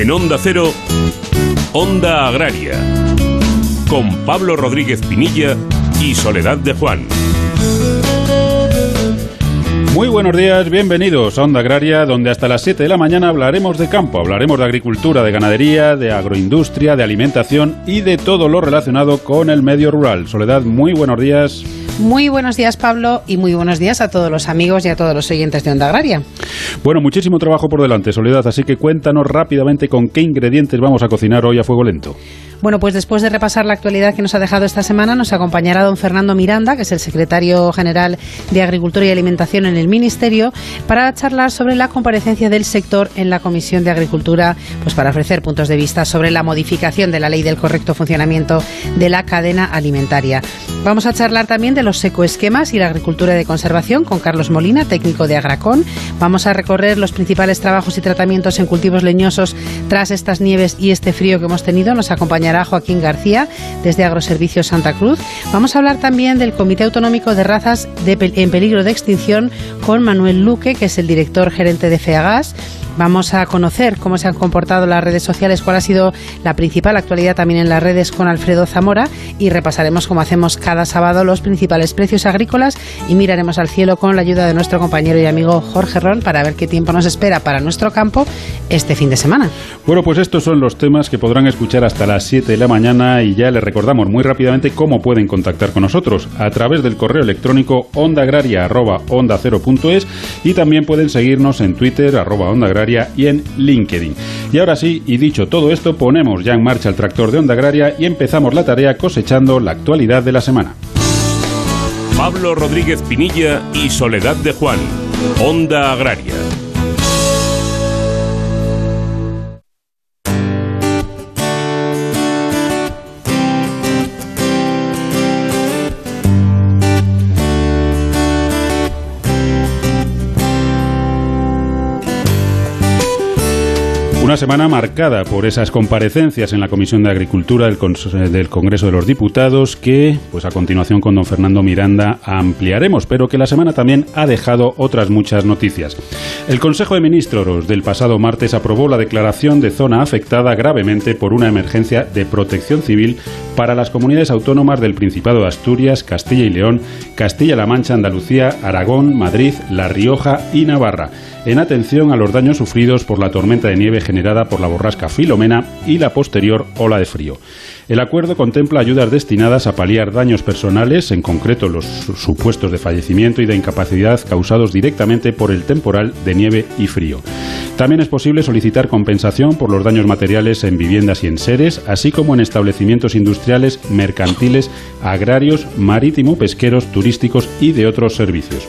En Onda Cero, Onda Agraria, con Pablo Rodríguez Pinilla y Soledad de Juan. Muy buenos días, bienvenidos a Onda Agraria, donde hasta las 7 de la mañana hablaremos de campo, hablaremos de agricultura, de ganadería, de agroindustria, de alimentación y de todo lo relacionado con el medio rural. Soledad, muy buenos días. Muy buenos días, Pablo, y muy buenos días a todos los amigos y a todos los oyentes de Onda Agraria. Bueno, muchísimo trabajo por delante, Soledad, así que cuéntanos rápidamente con qué ingredientes vamos a cocinar hoy a fuego lento. Bueno, pues después de repasar la actualidad que nos ha dejado esta semana, nos acompañará don Fernando Miranda, que es el secretario general de Agricultura y Alimentación en el Ministerio, para charlar sobre la comparecencia del sector en la Comisión de Agricultura, pues para ofrecer puntos de vista sobre la modificación de la ley del correcto funcionamiento de la cadena alimentaria. Vamos a charlar también de los ecoesquemas y la agricultura de conservación con Carlos Molina, técnico de Agracón. Vamos a recorrer los principales trabajos y tratamientos en cultivos leñosos tras estas nieves y este frío que hemos tenido. Nos acompañará Joaquín García desde Agroservicios Santa Cruz. Vamos a hablar también del Comité Autonómico de Razas en Peligro de Extinción con Manuel Luque, que es el director gerente de FEAGAS. Vamos a conocer cómo se han comportado las redes sociales, cuál ha sido la principal actualidad también en las redes con Alfredo Zamora y repasaremos como hacemos cada sábado los principales precios agrícolas y miraremos al cielo con la ayuda de nuestro compañero y amigo Jorge Ron para ver qué tiempo nos espera para nuestro campo este fin de semana. Bueno, pues estos son los temas que podrán escuchar hasta las 7 de la mañana y ya les recordamos muy rápidamente cómo pueden contactar con nosotros a través del correo electrónico ondaagraria.onda0.es y también pueden seguirnos en Twitter arroba y en LinkedIn. Y ahora sí, y dicho todo esto, ponemos ya en marcha el tractor de Onda Agraria y empezamos la tarea cosechando la actualidad de la semana. Pablo Rodríguez Pinilla y Soledad de Juan, Onda Agraria. Una semana marcada por esas comparecencias en la Comisión de Agricultura del, Congreso de los Diputados que, pues a continuación con don Fernando Miranda, ampliaremos, pero que la semana también ha dejado otras muchas noticias. El Consejo de Ministros del pasado martes aprobó la declaración de zona afectada gravemente por una emergencia de protección civil para las comunidades autónomas del Principado de Asturias, Castilla y León, Castilla-La Mancha, Andalucía, Aragón, Madrid, La Rioja y Navarra en atención a los daños sufridos por la tormenta de nieve generada por la borrasca Filomena y la posterior ola de frío. El acuerdo contempla ayudas destinadas a paliar daños personales, en concreto los supuestos de fallecimiento y de incapacidad causados directamente por el temporal de nieve y frío. También es posible solicitar compensación por los daños materiales en viviendas y en seres, así como en establecimientos industriales, mercantiles, agrarios, marítimo, pesqueros, turísticos y de otros servicios.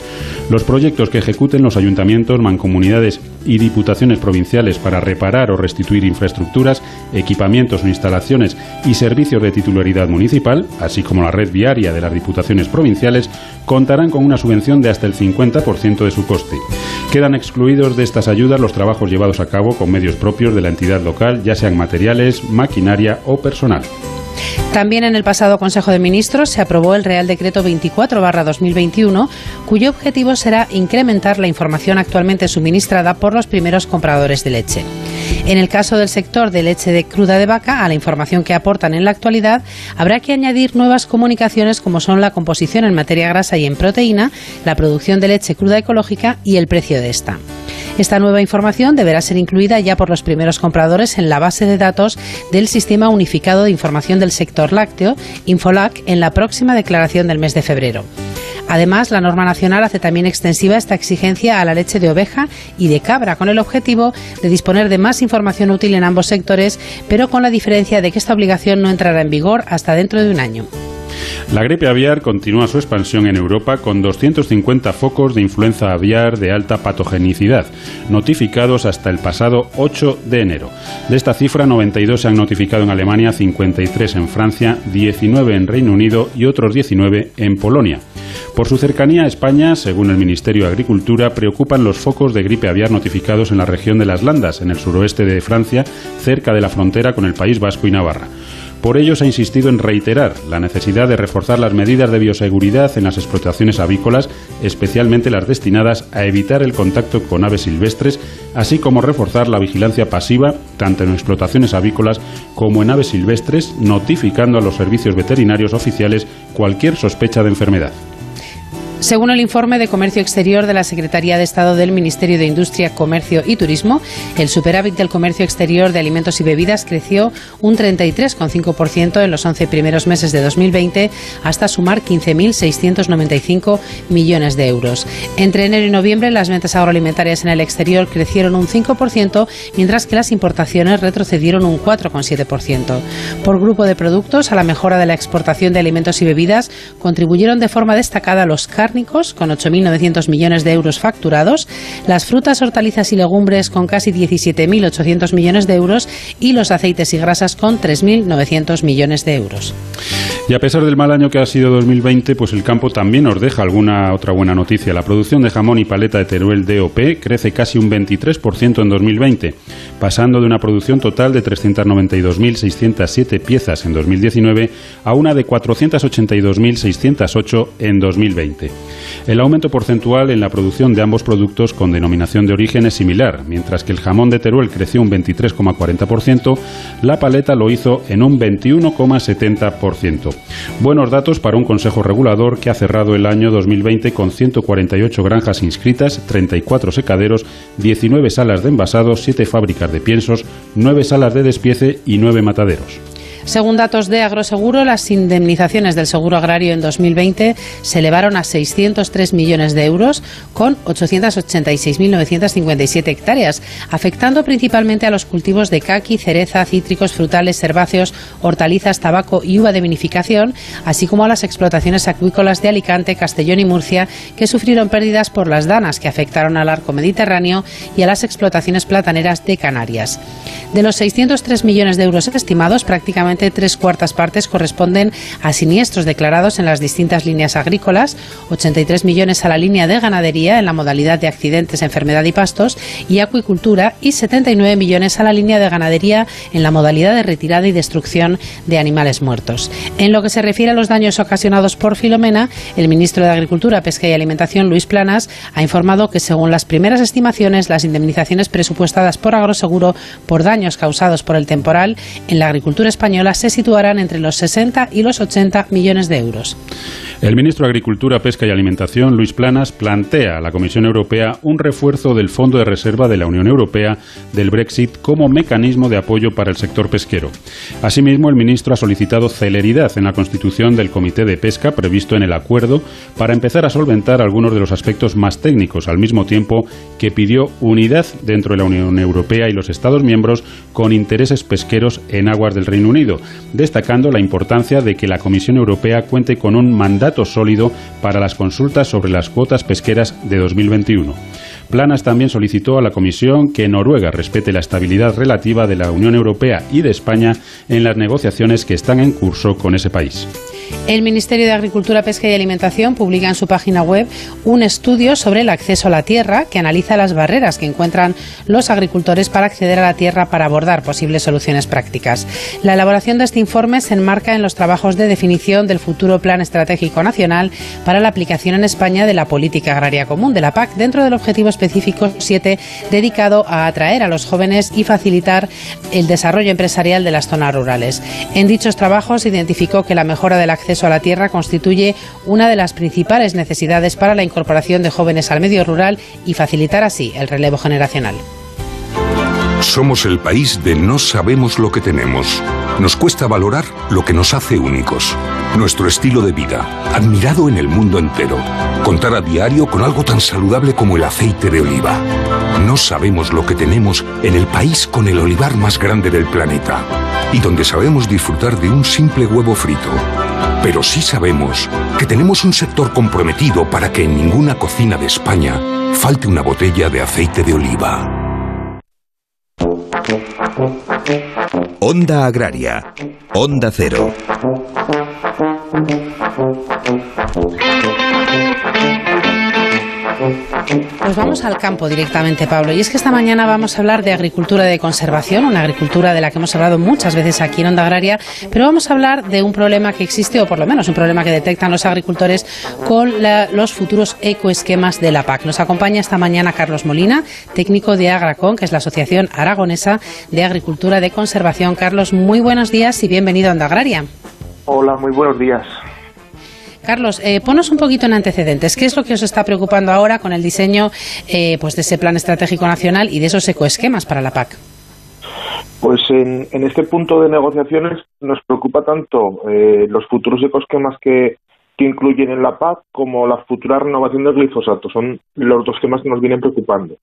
Los proyectos que ejecuten los ayuntamientos, mancomunidades y diputaciones provinciales para reparar o restituir infraestructuras, equipamientos o instalaciones y servicios de titularidad municipal, así como la red viaria de las diputaciones provinciales, contarán con una subvención de hasta el 50% de su coste. Quedan excluidos de estas ayudas los trabajos llevados a cabo con medios propios de la entidad local, ya sean materiales, maquinaria o personal. También en el pasado Consejo de Ministros se aprobó el Real Decreto 24-2021, cuyo objetivo será incrementar la información actualmente suministrada por los primeros compradores de leche. En el caso del sector de leche de cruda de vaca, a la información que aportan en la actualidad, habrá que añadir nuevas comunicaciones como son la composición en materia grasa y en proteína, la producción de leche cruda ecológica y el precio de esta. Esta nueva información deberá ser incluida ya por los primeros compradores en la base de datos del Sistema Unificado de Información del Sector Lácteo, Infolac, en la próxima declaración del mes de febrero. Además, la norma nacional hace también extensiva esta exigencia a la leche de oveja y de cabra, con el objetivo de disponer de más información útil en ambos sectores, pero con la diferencia de que esta obligación no entrará en vigor hasta dentro de un año. La gripe aviar continúa su expansión en Europa con 250 focos de influenza aviar de alta patogenicidad, notificados hasta el pasado 8 de enero. De esta cifra, 92 se han notificado en Alemania, 53 en Francia, 19 en Reino Unido y otros 19 en Polonia. Por su cercanía a España, según el Ministerio de Agricultura, preocupan los focos de gripe aviar notificados en la región de las Landas, en el suroeste de Francia, cerca de la frontera con el País Vasco y Navarra. Por ello se ha insistido en reiterar la necesidad de reforzar las medidas de bioseguridad en las explotaciones avícolas, especialmente las destinadas a evitar el contacto con aves silvestres, así como reforzar la vigilancia pasiva tanto en explotaciones avícolas como en aves silvestres, notificando a los servicios veterinarios oficiales cualquier sospecha de enfermedad. Según el informe de Comercio Exterior de la Secretaría de Estado del Ministerio de Industria, Comercio y Turismo, el superávit del comercio exterior de alimentos y bebidas creció un 33,5% en los 11 primeros meses de 2020 hasta sumar 15.695 millones de euros. Entre enero y noviembre las ventas agroalimentarias en el exterior crecieron un 5%, mientras que las importaciones retrocedieron un 4,7%. Por grupo de productos, a la mejora de la exportación de alimentos y bebidas contribuyeron de forma destacada los carnes con 8.900 millones de euros facturados, las frutas, hortalizas y legumbres con casi 17.800 millones de euros y los aceites y grasas con 3.900 millones de euros. Y a pesar del mal año que ha sido 2020, pues el campo también nos deja alguna otra buena noticia. La producción de jamón y paleta de Teruel DOP crece casi un 23% en 2020, pasando de una producción total de 392.607 piezas en 2019 a una de 482.608 en 2020. El aumento porcentual en la producción de ambos productos con denominación de origen es similar, mientras que el jamón de Teruel creció un 23,40%, la paleta lo hizo en un 21,70%. Buenos datos para un Consejo Regulador que ha cerrado el año 2020 con 148 granjas inscritas, 34 secaderos, 19 salas de envasados, 7 fábricas de piensos, 9 salas de despiece y 9 mataderos. Según datos de Agroseguro, las indemnizaciones del seguro agrario en 2020 se elevaron a 603 millones de euros con 886.957 hectáreas, afectando principalmente a los cultivos de caqui, cereza, cítricos, frutales, herbáceos, hortalizas, tabaco y uva de vinificación, así como a las explotaciones acuícolas de Alicante, Castellón y Murcia, que sufrieron pérdidas por las danas que afectaron al arco mediterráneo y a las explotaciones plataneras de Canarias. De los 603 millones de euros estimados, prácticamente tres cuartas partes corresponden a siniestros declarados en las distintas líneas agrícolas, 83 millones a la línea de ganadería en la modalidad de accidentes, enfermedad y pastos y acuicultura y 79 millones a la línea de ganadería en la modalidad de retirada y destrucción de animales muertos. En lo que se refiere a los daños ocasionados por Filomena, el ministro de Agricultura, Pesca y Alimentación, Luis Planas, ha informado que según las primeras estimaciones, las indemnizaciones presupuestadas por Agroseguro por daños causados por el temporal en la agricultura española se situarán entre los 60 y los 80 millones de euros. El ministro de Agricultura, Pesca y Alimentación, Luis Planas, plantea a la Comisión Europea un refuerzo del Fondo de Reserva de la Unión Europea del Brexit como mecanismo de apoyo para el sector pesquero. Asimismo, el ministro ha solicitado celeridad en la constitución del Comité de Pesca previsto en el acuerdo para empezar a solventar algunos de los aspectos más técnicos, al mismo tiempo que pidió unidad dentro de la Unión Europea y los Estados miembros con intereses pesqueros en aguas del Reino Unido, destacando la importancia de que la Comisión Europea cuente con un mandato sólido para las consultas sobre las cuotas pesqueras de 2021. Planas también solicitó a la Comisión que Noruega respete la estabilidad relativa de la Unión Europea y de España en las negociaciones que están en curso con ese país. El Ministerio de Agricultura, Pesca y Alimentación publica en su página web un estudio sobre el acceso a la tierra que analiza las barreras que encuentran los agricultores para acceder a la tierra para abordar posibles soluciones prácticas. La elaboración de este informe se enmarca en los trabajos de definición del futuro Plan Estratégico Nacional para la aplicación en España de la Política Agraria Común de la PAC dentro del objetivo específico 7 dedicado a atraer a los jóvenes y facilitar el desarrollo empresarial de las zonas rurales. En dichos trabajos identificó que la mejora del acceso a la tierra constituye una de las principales necesidades para la incorporación de jóvenes al medio rural y facilitar así el relevo generacional. Somos el país de no sabemos lo que tenemos. Nos cuesta valorar lo que nos hace únicos. Nuestro estilo de vida, admirado en el mundo entero. Contar a diario con algo tan saludable como el aceite de oliva. No sabemos lo que tenemos en el país con el olivar más grande del planeta y donde sabemos disfrutar de un simple huevo frito. Pero sí sabemos que tenemos un sector comprometido para que en ninguna cocina de España falte una botella de aceite de oliva. Onda Agraria. Onda Cero. Pues vamos al campo directamente, Pablo. Y es que esta mañana vamos a hablar de agricultura de conservación, una agricultura de la que hemos hablado muchas veces aquí en Onda Agraria, pero vamos a hablar de un problema que existe, o por lo menos un problema que detectan los agricultores con los futuros ecoesquemas de la PAC. Nos acompaña esta mañana Carlos Molina, técnico de Agracon, que es la Asociación Aragonesa de Agricultura de Conservación. Carlos, muy buenos días y bienvenido a Onda Agraria. Hola, muy buenos días. Carlos, eh, ponos un poquito en antecedentes. ¿Qué es lo que os está preocupando ahora con el diseño eh, pues de ese plan estratégico nacional y de esos ecoesquemas para la PAC? Pues en, este punto de negociaciones nos preocupa tanto eh, los futuros ecoesquemas que, que incluyen en la PAC como la futura renovación del glifosato. Son los dos temas que nos vienen preocupando.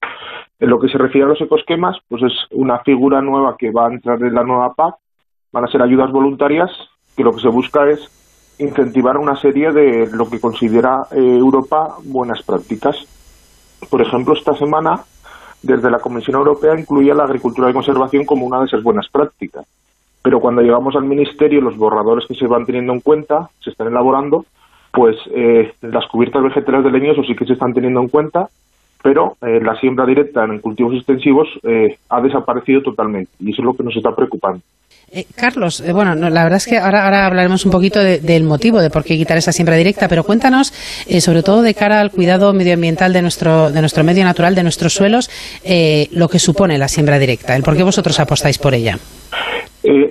En lo que se refiere a los ecoesquemas, pues es una figura nueva que va a entrar en la nueva PAC. Van a ser ayudas voluntarias que lo que se busca es incentivar una serie de lo que considera eh, Europa buenas prácticas. Por ejemplo, esta semana, desde la Comisión Europea incluía la agricultura de conservación como una de esas buenas prácticas. Pero cuando llegamos al Ministerio, los borradores que se van teniendo en cuenta, se están elaborando, pues eh, las cubiertas vegetales de leñosos sí que se están teniendo en cuenta, pero eh, la siembra directa en cultivos extensivos ha desaparecido totalmente y eso es lo que nos está preocupando. Eh, Carlos, eh, bueno, la verdad es que ahora, ahora hablaremos un poquito del motivo de por qué quitar esa siembra directa, pero cuéntanos, eh, sobre todo de cara al cuidado medioambiental de nuestro, de nuestro medio natural, de nuestros suelos, lo que supone la siembra directa, el por qué vosotros apostáis por ella.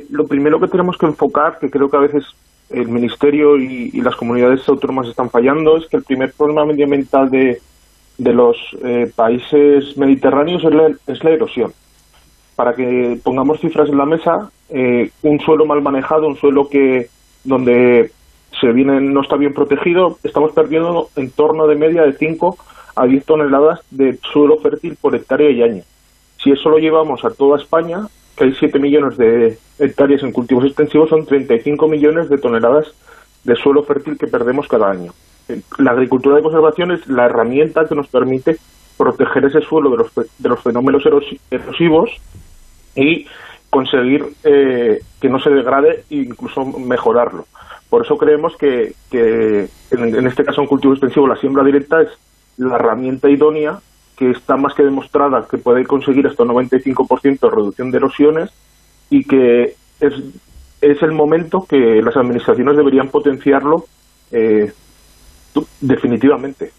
lo primero que tenemos que enfocar, que creo que a veces el Ministerio y, las comunidades autónomas están fallando, es que el primer problema medioambiental de, de los países mediterráneos es la erosión para que pongamos cifras en la mesa, eh, un suelo mal manejado, un suelo que donde se viene no está bien protegido, estamos perdiendo en torno de media de 5 a 10 toneladas de suelo fértil por hectárea y año. Si eso lo llevamos a toda España, que hay 7 millones de hectáreas en cultivos extensivos, son 35 millones de toneladas de suelo fértil que perdemos cada año. La agricultura de conservación es la herramienta que nos permite proteger ese suelo de los, de los fenómenos erosivos y conseguir eh, que no se degrade e incluso mejorarlo. Por eso creemos que, en, este caso en cultivo extensivo la siembra directa es la herramienta idónea que está más que demostrada que puede conseguir hasta un 95% de reducción de erosiones y que es, es el momento que las administraciones deberían potenciarlo eh, definitivamente.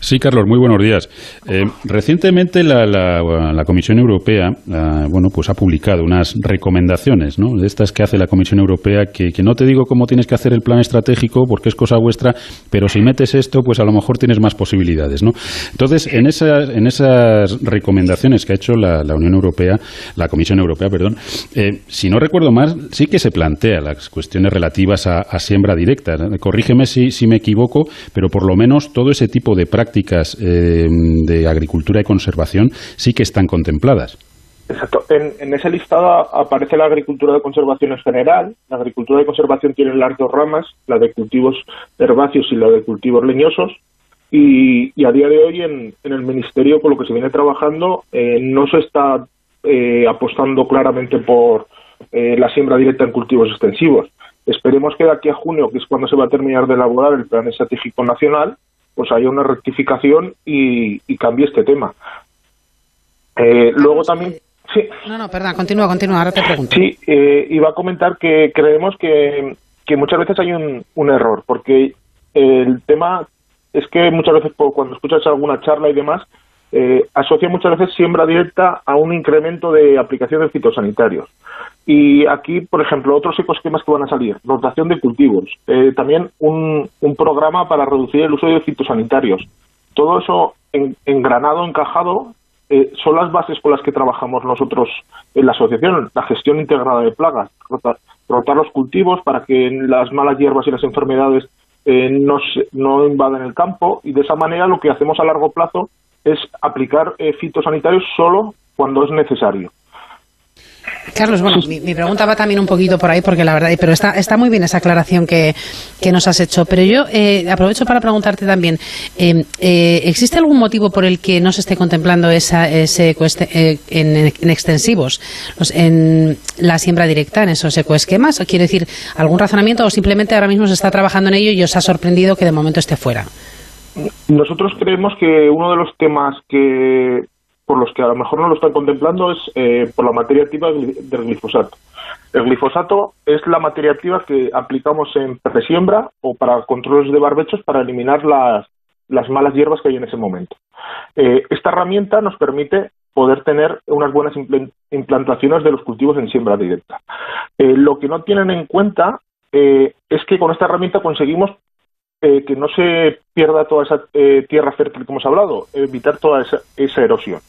Sí, Carlos, muy buenos días. Eh, recientemente la, Comisión Europea ah, bueno, pues ha publicado unas recomendaciones, ¿no? de estas que hace la Comisión Europea, que, no te digo cómo tienes que hacer el plan estratégico, porque es cosa vuestra, pero si metes esto, pues a lo mejor tienes más posibilidades. ¿no? Entonces, en esas, en esas recomendaciones que ha hecho la, Unión Europea, la Comisión Europea, perdón, eh, si no recuerdo más, sí que se plantea las cuestiones relativas a, siembra directa. Corrígeme si, si me equivoco, pero por lo menos todo ese tipo de prácticas prácticas eh, de agricultura y conservación sí que están contempladas. Exacto. En, ese listado aparece la agricultura de conservación en general. La agricultura de conservación tiene las dos ramas, la de cultivos herbáceos y la de cultivos leñosos. Y, a día de hoy en, el Ministerio, con lo que se viene trabajando, eh, no se está eh, apostando claramente por la siembra directa en cultivos extensivos. Esperemos que de aquí a junio, que es cuando se va a terminar de elaborar el Plan Estratégico Nacional, pues haya una rectificación y, cambie este tema. Eh, luego también... Sí. No, no, perdón, continúa, continúa, ahora te pregunto. Sí, eh, iba a comentar que creemos que, que muchas veces hay un, un error, porque el tema es que muchas veces cuando escuchas alguna charla y demás, eh, asocia muchas veces siembra directa a un incremento de aplicación de fitosanitarios. Y aquí, por ejemplo, otros ecosquemas que van a salir, rotación de cultivos, eh, también un, programa para reducir el uso de fitosanitarios. Todo eso engranado, encajado, eh, son las bases con las que trabajamos nosotros en la asociación, la gestión integrada de plagas, rotar, los cultivos para que las malas hierbas y las enfermedades eh, no, no invaden el campo y de esa manera lo que hacemos a largo plazo es aplicar fitosanitarios solo cuando es necesario. Carlos, bueno, mi, pregunta va también un poquito por ahí, porque la verdad, pero está, está muy bien esa aclaración que, nos has hecho. Pero yo eh, aprovecho para preguntarte también, eh, eh, ¿existe algún motivo por el que no se esté contemplando esa, ese en, extensivos, en la siembra directa, en esos ecoesquemas? ¿Quiere decir algún razonamiento o simplemente ahora mismo se está trabajando en ello y os ha sorprendido que de momento esté fuera? Nosotros creemos que uno de los temas que por los que a lo mejor no lo están contemplando es eh, por la materia activa del glifosato. El glifosato es la materia activa que aplicamos en presiembra o para controles de barbechos para eliminar las, las malas hierbas que hay en ese momento. Eh, esta herramienta nos permite poder tener unas buenas implantaciones de los cultivos en siembra directa. Eh, lo que no tienen en cuenta es que con esta herramienta conseguimos que no se pierda toda esa tierra fértil que hemos hablado, evitar toda esa erosión.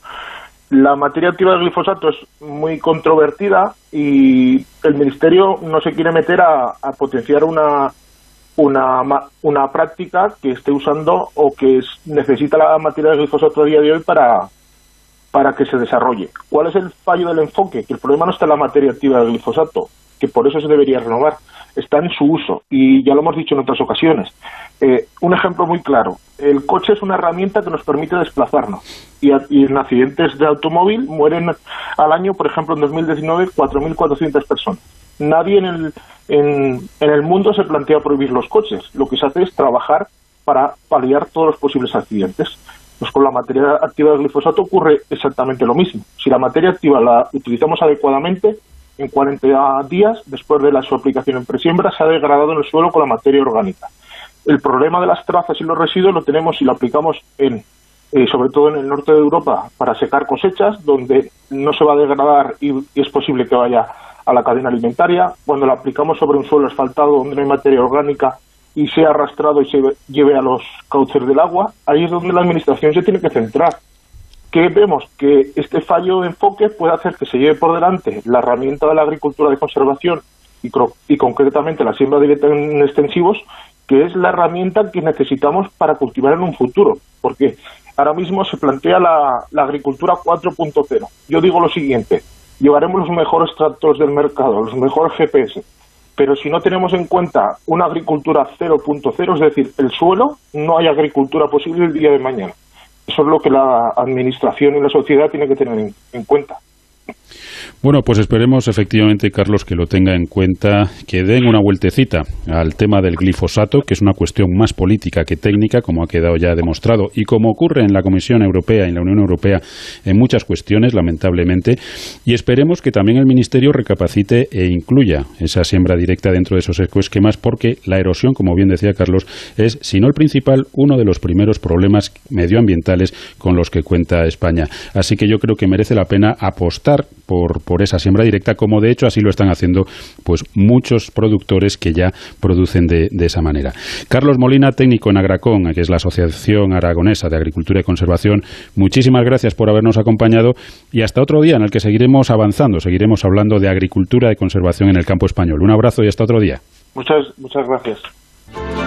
La materia activa del glifosato es muy controvertida y el Ministerio no se quiere meter a, potenciar una, una, una, práctica que esté usando o que necesita la materia del glifosato a día de hoy para, para que se desarrolle. ¿Cuál es el fallo del enfoque? Que el problema no está en la materia activa del glifosato, que por eso se debería renovar, está en su uso y ya lo hemos dicho en otras ocasiones. Eh, un ejemplo muy claro, el coche es una herramienta que nos permite desplazarnos y, en accidentes de automóvil mueren al año, por ejemplo, en 2019, 4.400 personas. Nadie en el, en, en el mundo se plantea prohibir los coches, lo que se hace es trabajar para paliar todos los posibles accidentes. Pues con la materia activa del glifosato ocurre exactamente lo mismo. Si la materia activa la utilizamos adecuadamente, en 40 días, después de la, su aplicación en presiembra, se ha degradado en el suelo con la materia orgánica. El problema de las trazas y los residuos lo tenemos si lo aplicamos en, eh, sobre todo en el norte de Europa, para secar cosechas, donde no se va a degradar y, es posible que vaya a la cadena alimentaria. Cuando lo aplicamos sobre un suelo asfaltado donde no hay materia orgánica y sea arrastrado y se lleve a los cauces del agua, ahí es donde la Administración se tiene que centrar que vemos que este fallo de enfoque puede hacer que se lleve por delante la herramienta de la agricultura de conservación y, concretamente la siembra directa en extensivos, que es la herramienta que necesitamos para cultivar en un futuro, porque ahora mismo se plantea la, la agricultura 4.0. Yo digo lo siguiente, llevaremos los mejores tractores del mercado, los mejores GPS, pero si no tenemos en cuenta una agricultura 0.0, es decir, el suelo, no hay agricultura posible el día de mañana. Eso es lo que la Administración y la sociedad tienen que tener en, cuenta. Bueno, pues esperemos efectivamente, Carlos, que lo tenga en cuenta, que den una vueltecita al tema del glifosato, que es una cuestión más política que técnica, como ha quedado ya demostrado, y como ocurre en la Comisión Europea y en la Unión Europea en muchas cuestiones, lamentablemente, y esperemos que también el Ministerio recapacite e incluya esa siembra directa dentro de esos ecoesquemas, porque la erosión, como bien decía Carlos, es, si no el principal, uno de los primeros problemas medioambientales con los que cuenta España. Así que yo creo que merece la pena apostar por, por esa siembra directa, como de hecho así lo están haciendo pues muchos productores que ya producen de, de esa manera. Carlos Molina, técnico en Agracón, que es la Asociación Aragonesa de Agricultura y Conservación, muchísimas gracias por habernos acompañado y hasta otro día en el que seguiremos avanzando, seguiremos hablando de agricultura y conservación en el campo español. Un abrazo y hasta otro día. Muchas, muchas gracias.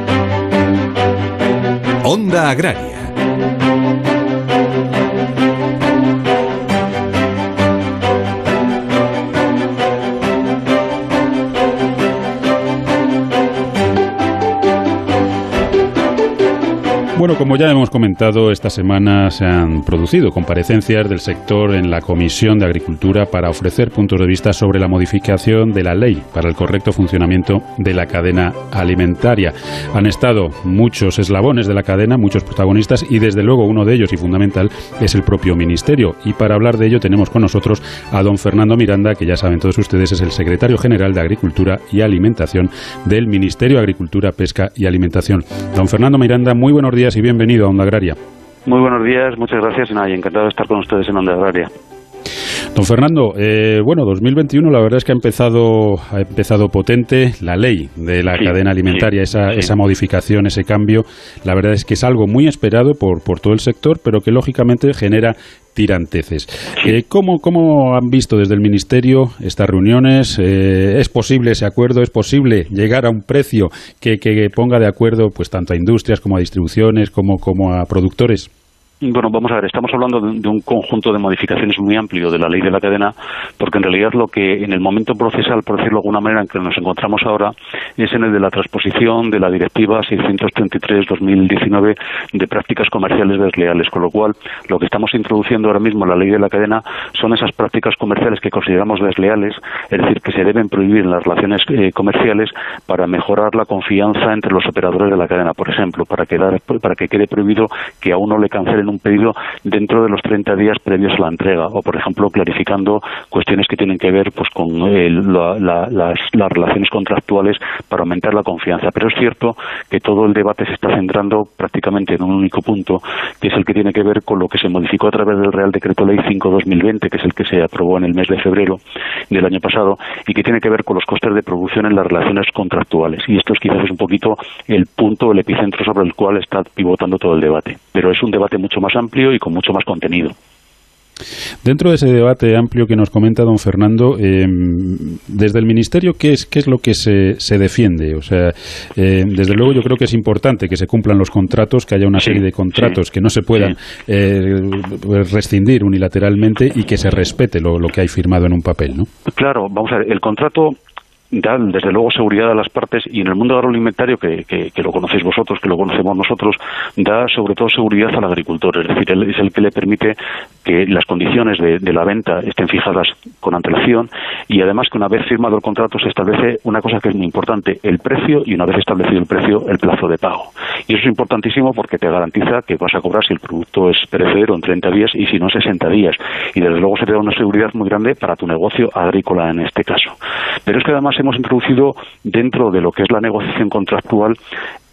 Onda Agraria Bueno, como ya hemos comentado, esta semana se han producido comparecencias del sector en la Comisión de Agricultura para ofrecer puntos de vista sobre la modificación de la ley para el correcto funcionamiento de la cadena alimentaria. Han estado muchos eslabones de la cadena, muchos protagonistas y desde luego uno de ellos y fundamental es el propio Ministerio. Y para hablar de ello tenemos con nosotros a don Fernando Miranda, que ya saben todos ustedes es el secretario general de Agricultura y Alimentación del Ministerio de Agricultura, Pesca y Alimentación. Don Fernando Miranda, muy buenos días y bienvenido a Onda Agraria. Muy buenos días, muchas gracias y encantado de estar con ustedes en Onda Agraria. Don Fernando, eh, bueno, 2021 la verdad es que ha empezado, ha empezado potente la ley de la cadena alimentaria, esa, esa modificación, ese cambio. La verdad es que es algo muy esperado por, por todo el sector, pero que lógicamente genera tiranteces. Eh, ¿cómo, ¿cómo, han visto desde el Ministerio estas reuniones? Eh, ¿Es posible ese acuerdo? ¿Es posible llegar a un precio que, que ponga de acuerdo pues tanto a industrias como a distribuciones como, como a productores? Bueno, vamos a ver, estamos hablando de, un conjunto de modificaciones muy amplio de la ley de la cadena, porque en realidad lo que en el momento procesal, por decirlo de alguna manera, en que nos encontramos ahora, es en el de la transposición de la Directiva 633-2019 de prácticas comerciales desleales, con lo cual lo que estamos introduciendo ahora mismo en la ley de la cadena son esas prácticas comerciales que consideramos desleales, es decir, que se deben prohibir en las relaciones eh, comerciales para mejorar la confianza entre los operadores de la cadena, por ejemplo, para, para que quede prohibido que a uno le cancelen un pedido dentro de los 30 días previos a la entrega o, por ejemplo, clarificando cuestiones que tienen que ver pues con las, relaciones contractuales para aumentar la confianza. Pero es cierto que todo el debate se está centrando prácticamente en un único punto, que es el que tiene que ver con lo que se modificó a través del Real Decreto Ley 5-2020, que es el que se aprobó en el mes de febrero del año pasado, y que tiene que ver con los costes de producción en las relaciones contractuales. Y esto es quizás un poquito el punto, el epicentro sobre el cual está pivotando todo el debate. Pero es un debate mucho más amplio y con mucho más contenido. Dentro de ese debate amplio que nos comenta don Fernando, eh, desde el Ministerio, ¿qué es, qué es lo que se, se defiende? O sea, eh, desde luego yo creo que es importante que se cumplan los contratos, que haya una serie de contratos que no se puedan eh, rescindir unilateralmente y que se respete lo, lo, que hay firmado en un papel, ¿no? Claro, vamos a ver, el contrato da desde luego seguridad a las partes y en el mundo agroalimentario que, que, lo conocéis vosotros, que lo conocemos nosotros, da sobre todo seguridad al agricultor, es decir, es el que le permite que las condiciones de, la venta estén fijadas con antelación y además que una vez firmado el contrato se establece una cosa que es muy importante, el precio y una vez establecido el precio, el plazo de pago. Y eso es importantísimo porque te garantiza que vas a cobrar si el producto es perecedero en 30 días y si no 60 días. Y desde luego se te da una seguridad muy grande para tu negocio agrícola en este caso. Pero es que además hemos introducido dentro de lo que es la negociación contractual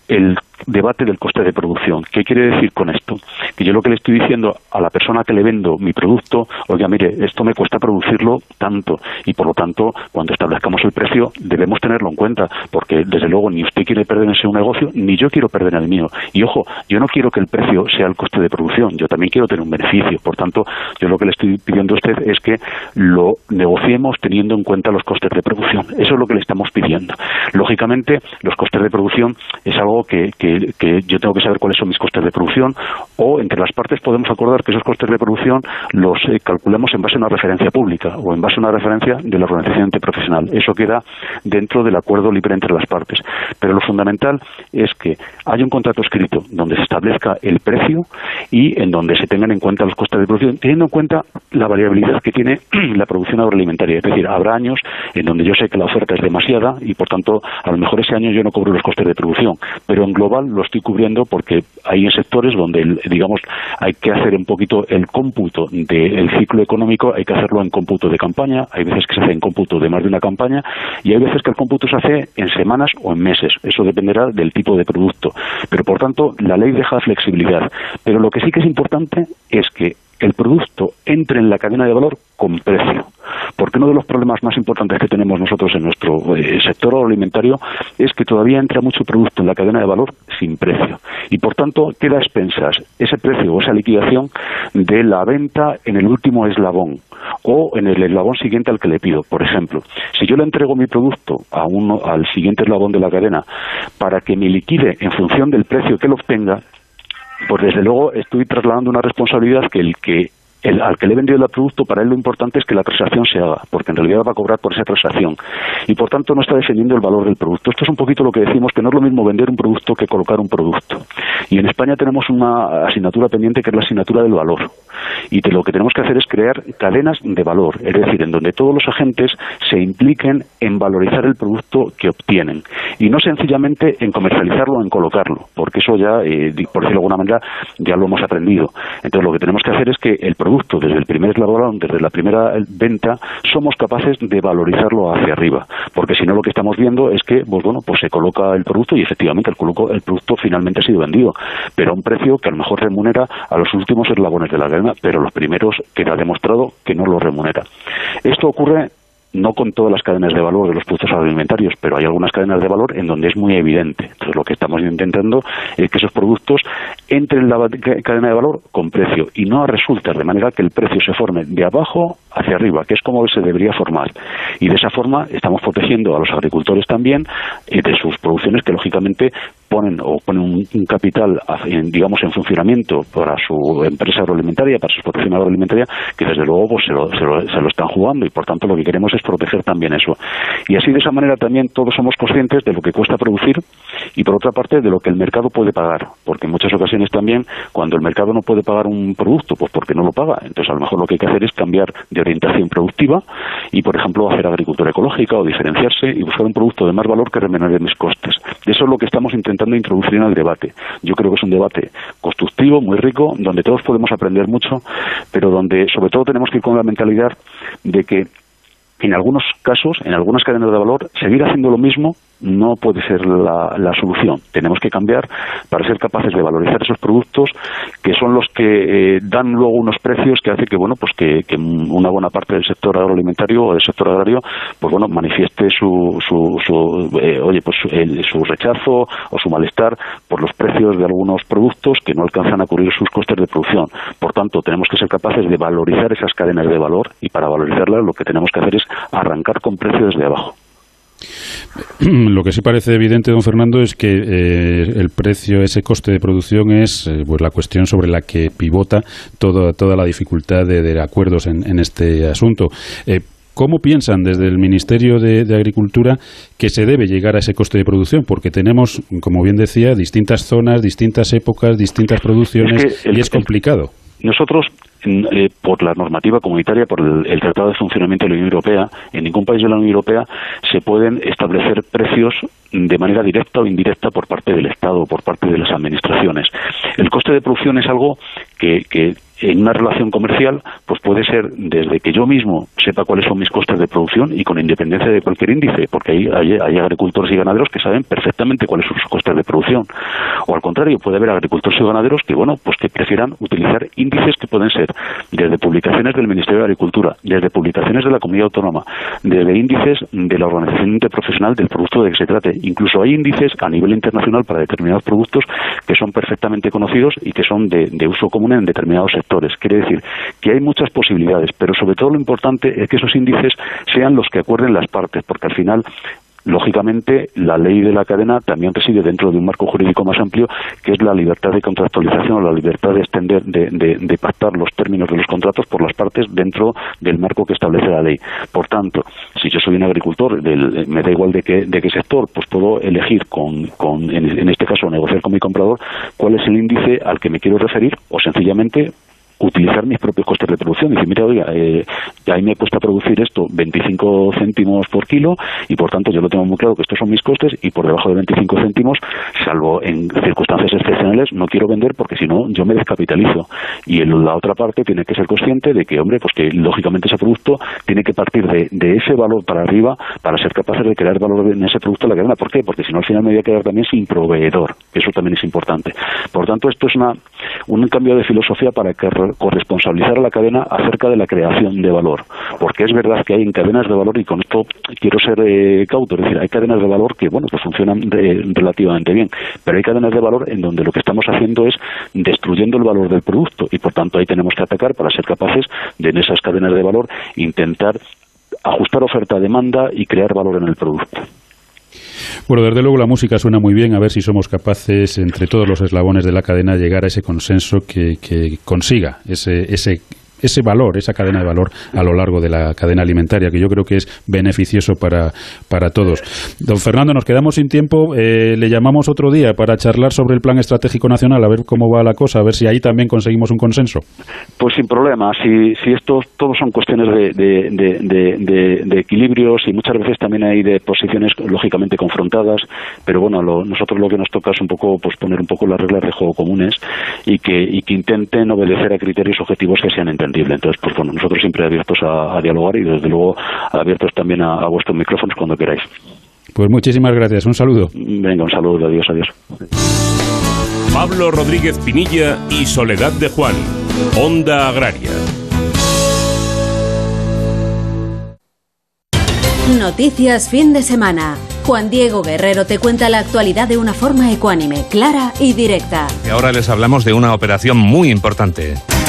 el debate del coste de producción. ¿Qué quiere decir con esto? Que yo lo que le estoy diciendo a la persona que le vendo mi producto, oiga, mire, esto me cuesta producirlo tanto y por lo tanto, cuando establezcamos el precio, debemos tenerlo en cuenta, porque desde luego ni usted quiere perder en ese negocio, ni yo quiero perder en el mío. Y ojo, yo no quiero que el precio sea el coste de producción, yo también quiero tener un beneficio. Por tanto, yo lo que le estoy pidiendo a usted es que lo negociemos teniendo en cuenta los costes de producción. Eso es lo que le estamos pidiendo. Lógicamente, los costes de producción es algo que que, yo tengo que saber cuáles son mis costes de producción o entre las partes podemos acordar que esos costes de producción los eh, calculemos en base a una referencia pública o en base a una referencia de la organización interprofesional. Eso queda dentro del acuerdo libre entre las partes. Pero lo fundamental es que haya un contrato escrito donde se establezca el precio y en donde se tengan en cuenta los costes de producción, teniendo en cuenta la variabilidad que tiene la producción agroalimentaria. Es decir, habrá años en donde yo sé que la oferta es demasiada y por tanto a lo mejor ese año yo no cobro los costes de producción, pero en global lo estoy cubriendo porque hay sectores donde, digamos, hay que hacer un poquito el cómputo del ciclo económico, hay que hacerlo en cómputo de campaña, hay veces que se hace en cómputo de más de una campaña y hay veces que el cómputo se hace en semanas o en meses. Eso dependerá del tipo de producto. Pero, por tanto, la ley deja flexibilidad. Pero lo que sí que es importante es que el producto entre en la cadena de valor con precio. Porque uno de los problemas más importantes que tenemos nosotros en nuestro eh, sector alimentario es que todavía entra mucho producto en la cadena de valor sin precio. Y por tanto queda expensas ese precio o esa liquidación de la venta en el último eslabón o en el eslabón siguiente al que le pido. Por ejemplo, si yo le entrego mi producto a uno, al siguiente eslabón de la cadena para que me liquide en función del precio que lo obtenga, pues desde luego estoy trasladando una responsabilidad que el que el, al que le he vendido el producto, para él lo importante es que la transacción se haga, porque en realidad va a cobrar por esa transacción. Y por tanto no está defendiendo el valor del producto. Esto es un poquito lo que decimos, que no es lo mismo vender un producto que colocar un producto. Y en España tenemos una asignatura pendiente que es la asignatura del valor. Y lo que tenemos que hacer es crear cadenas de valor, es decir, en donde todos los agentes se impliquen en valorizar el producto que obtienen. Y no sencillamente en comercializarlo o en colocarlo, porque eso ya, eh, por decirlo de alguna manera, ya lo hemos aprendido. Entonces lo que tenemos que hacer es que el producto producto desde el primer eslabón, desde la primera venta, somos capaces de valorizarlo hacia arriba. Porque si no, lo que estamos viendo es que, pues bueno, pues se coloca el producto y efectivamente el, el producto finalmente ha sido vendido, pero a un precio que a lo mejor remunera a los últimos eslabones de la cadena, pero los primeros queda demostrado que no lo remunera. Esto ocurre no con todas las cadenas de valor de los productos agroalimentarios, pero hay algunas cadenas de valor en donde es muy evidente. Entonces, lo que estamos intentando es que esos productos entren en la cadena de valor con precio y no a resultas, de manera que el precio se forme de abajo hacia arriba, que es como se debería formar. Y de esa forma estamos protegiendo a los agricultores también y de sus producciones que, lógicamente, ponen o ponen un, capital, digamos, en funcionamiento para su empresa agroalimentaria, para su explotación agroalimentaria, que desde luego pues, se, lo, se, lo, se lo están jugando y, por tanto, lo que queremos es proteger también eso. Y así de esa manera también todos somos conscientes de lo que cuesta producir y por otra parte de lo que el mercado puede pagar, porque en muchas ocasiones también cuando el mercado no puede pagar un producto, pues porque no lo paga, entonces a lo mejor lo que hay que hacer es cambiar de orientación productiva y por ejemplo hacer agricultura ecológica o diferenciarse y buscar un producto de más valor que remunere mis costes. Eso es lo que estamos intentando introducir en el debate. Yo creo que es un debate constructivo, muy rico, donde todos podemos aprender mucho, pero donde sobre todo tenemos que ir con la mentalidad de que en algunos casos, en algunas cadenas de valor, seguir haciendo lo mismo no puede ser la, solución. Tenemos que cambiar para ser capaces de valorizar esos productos que son los que eh, dan luego unos precios que hace que bueno pues que, una buena parte del sector agroalimentario o del sector agrario pues bueno manifieste su, su, eh, oye pues su rechazo o su malestar por los precios de algunos productos que no alcanzan a cubrir sus costes de producción. Por tanto, tenemos que ser capaces de valorizar esas cadenas de valor y para valorizarlas lo que tenemos que hacer es arrancar con precios desde abajo. Lo que sí parece evidente, don Fernando, es que eh, el precio, ese coste de producción es eh, pues la cuestión sobre la que pivota toda, toda la dificultad de, acuerdos en, este asunto. Eh, ¿Cómo piensan desde el Ministerio de, Agricultura que se debe llegar a ese coste de producción? Porque tenemos, como bien decía, distintas zonas, distintas épocas, distintas producciones y es complicado. Nosotros eh, por la normativa comunitaria, por el, Tratado de Funcionamiento de la Unión Europea, en ningún país de la Unión Europea se pueden establecer precios de manera directa o indirecta por parte del Estado o por parte de las administraciones. El coste de producción es algo que, que en una relación comercial, pues puede ser desde que yo mismo sepa cuáles son mis costes de producción y con independencia de cualquier índice, porque hay, hay, agricultores y ganaderos que saben perfectamente cuáles son sus costes de producción. O al contrario, puede haber agricultores y ganaderos que, bueno, pues que prefieran utilizar índices que pueden ser desde publicaciones del Ministerio de Agricultura, desde publicaciones de la Comunidad Autónoma, desde índices de la Organización Interprofesional del producto de que se trate. Incluso hay índices a nivel internacional para determinados productos que son perfectamente conocidos y que son de, de uso común en determinados sectores Quiere decir que hay muchas posibilidades, pero sobre todo lo importante es que esos índices sean los que acuerden las partes, porque al final lógicamente la ley de la cadena también reside dentro de un marco jurídico más amplio que es la libertad de contractualización o la libertad de extender de, pactar los términos de los contratos por las partes dentro del marco que establece la ley. Por tanto si yo soy un agricultor me da igual de qué, de qué sector pues puedo elegir con, con en este caso negociar con mi comprador cuál es el índice al que me quiero referir o sencillamente utilizar mis propios costes de producción. Decir, mira, oiga, eh, ahí me cuesta producir esto 25 céntimos por kilo y por tanto yo lo tengo muy claro que estos son mis costes y por debajo de 25 céntimos, salvo en circunstancias excepcionales, no quiero vender porque si no yo me descapitalizo. Y en la otra parte tiene que ser consciente de que, hombre, pues que lógicamente ese producto tiene que partir de, ese valor para arriba para ser capaces de crear valor en ese producto en la cadena. ¿Por qué? Porque si no al final me voy a quedar también sin proveedor. Eso también es importante. Por tanto, esto es una, un cambio de filosofía para que corresponsabilizar a la cadena acerca de la creación de valor. Porque es verdad que hay en cadenas de valor, y con esto quiero ser eh, cauto, es decir, hay cadenas de valor que, bueno, que funcionan relativamente bien, pero hay cadenas de valor en donde lo que estamos haciendo es destruyendo el valor del producto y, por tanto, ahí tenemos que atacar para ser capaces de, en esas cadenas de valor, intentar ajustar oferta-demanda y crear valor en el producto. Bueno, desde luego la música suena muy bien, a ver si somos capaces, entre todos los eslabones de la cadena, llegar a ese consenso que, que consiga ese, ese ese valor, esa cadena de valor a lo largo de la cadena alimentaria, que yo creo que es beneficioso para, para todos. Don Fernando, nos quedamos sin tiempo. Eh, le llamamos otro día para charlar sobre el Plan Estratégico Nacional, a ver cómo va la cosa, a ver si ahí también conseguimos un consenso. Pues sin problema. Si, si esto todos son cuestiones de, de, equilibrios y muchas veces también hay de posiciones lógicamente confrontadas, pero bueno, nosotros lo que nos toca es un poco pues poner un poco las reglas de juego comunes y que, y que intenten obedecer a criterios objetivos que sean entendidos entendible. Entonces, pues bueno, nosotros siempre abiertos a, dialogar y desde luego abiertos también a, a vuestros micrófonos cuando queráis. Pues muchísimas gracias, un saludo. Venga, un saludo, adiós, adiós. Pablo Rodríguez Pinilla y Soledad de Juan, Onda Agraria. Noticias fin de semana. Juan Diego Guerrero te cuenta la actualidad de una forma ecuánime, clara y directa. Y ahora les hablamos de una operación muy importante.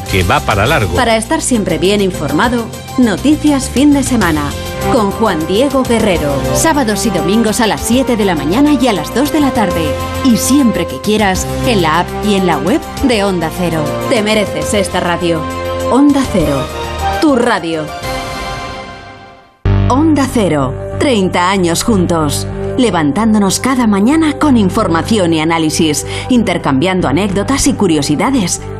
que va para largo. Para estar siempre bien informado, Noticias Fin de Semana con Juan Diego Guerrero. Sábados y domingos a las 7 de la mañana y a las 2 de la tarde. Y siempre que quieras, en la app y en la web de Onda Cero. Te mereces esta radio. Onda Cero. Tu radio. Onda Cero. 30 años juntos levantándonos cada mañana con información y análisis, intercambiando anécdotas y curiosidades,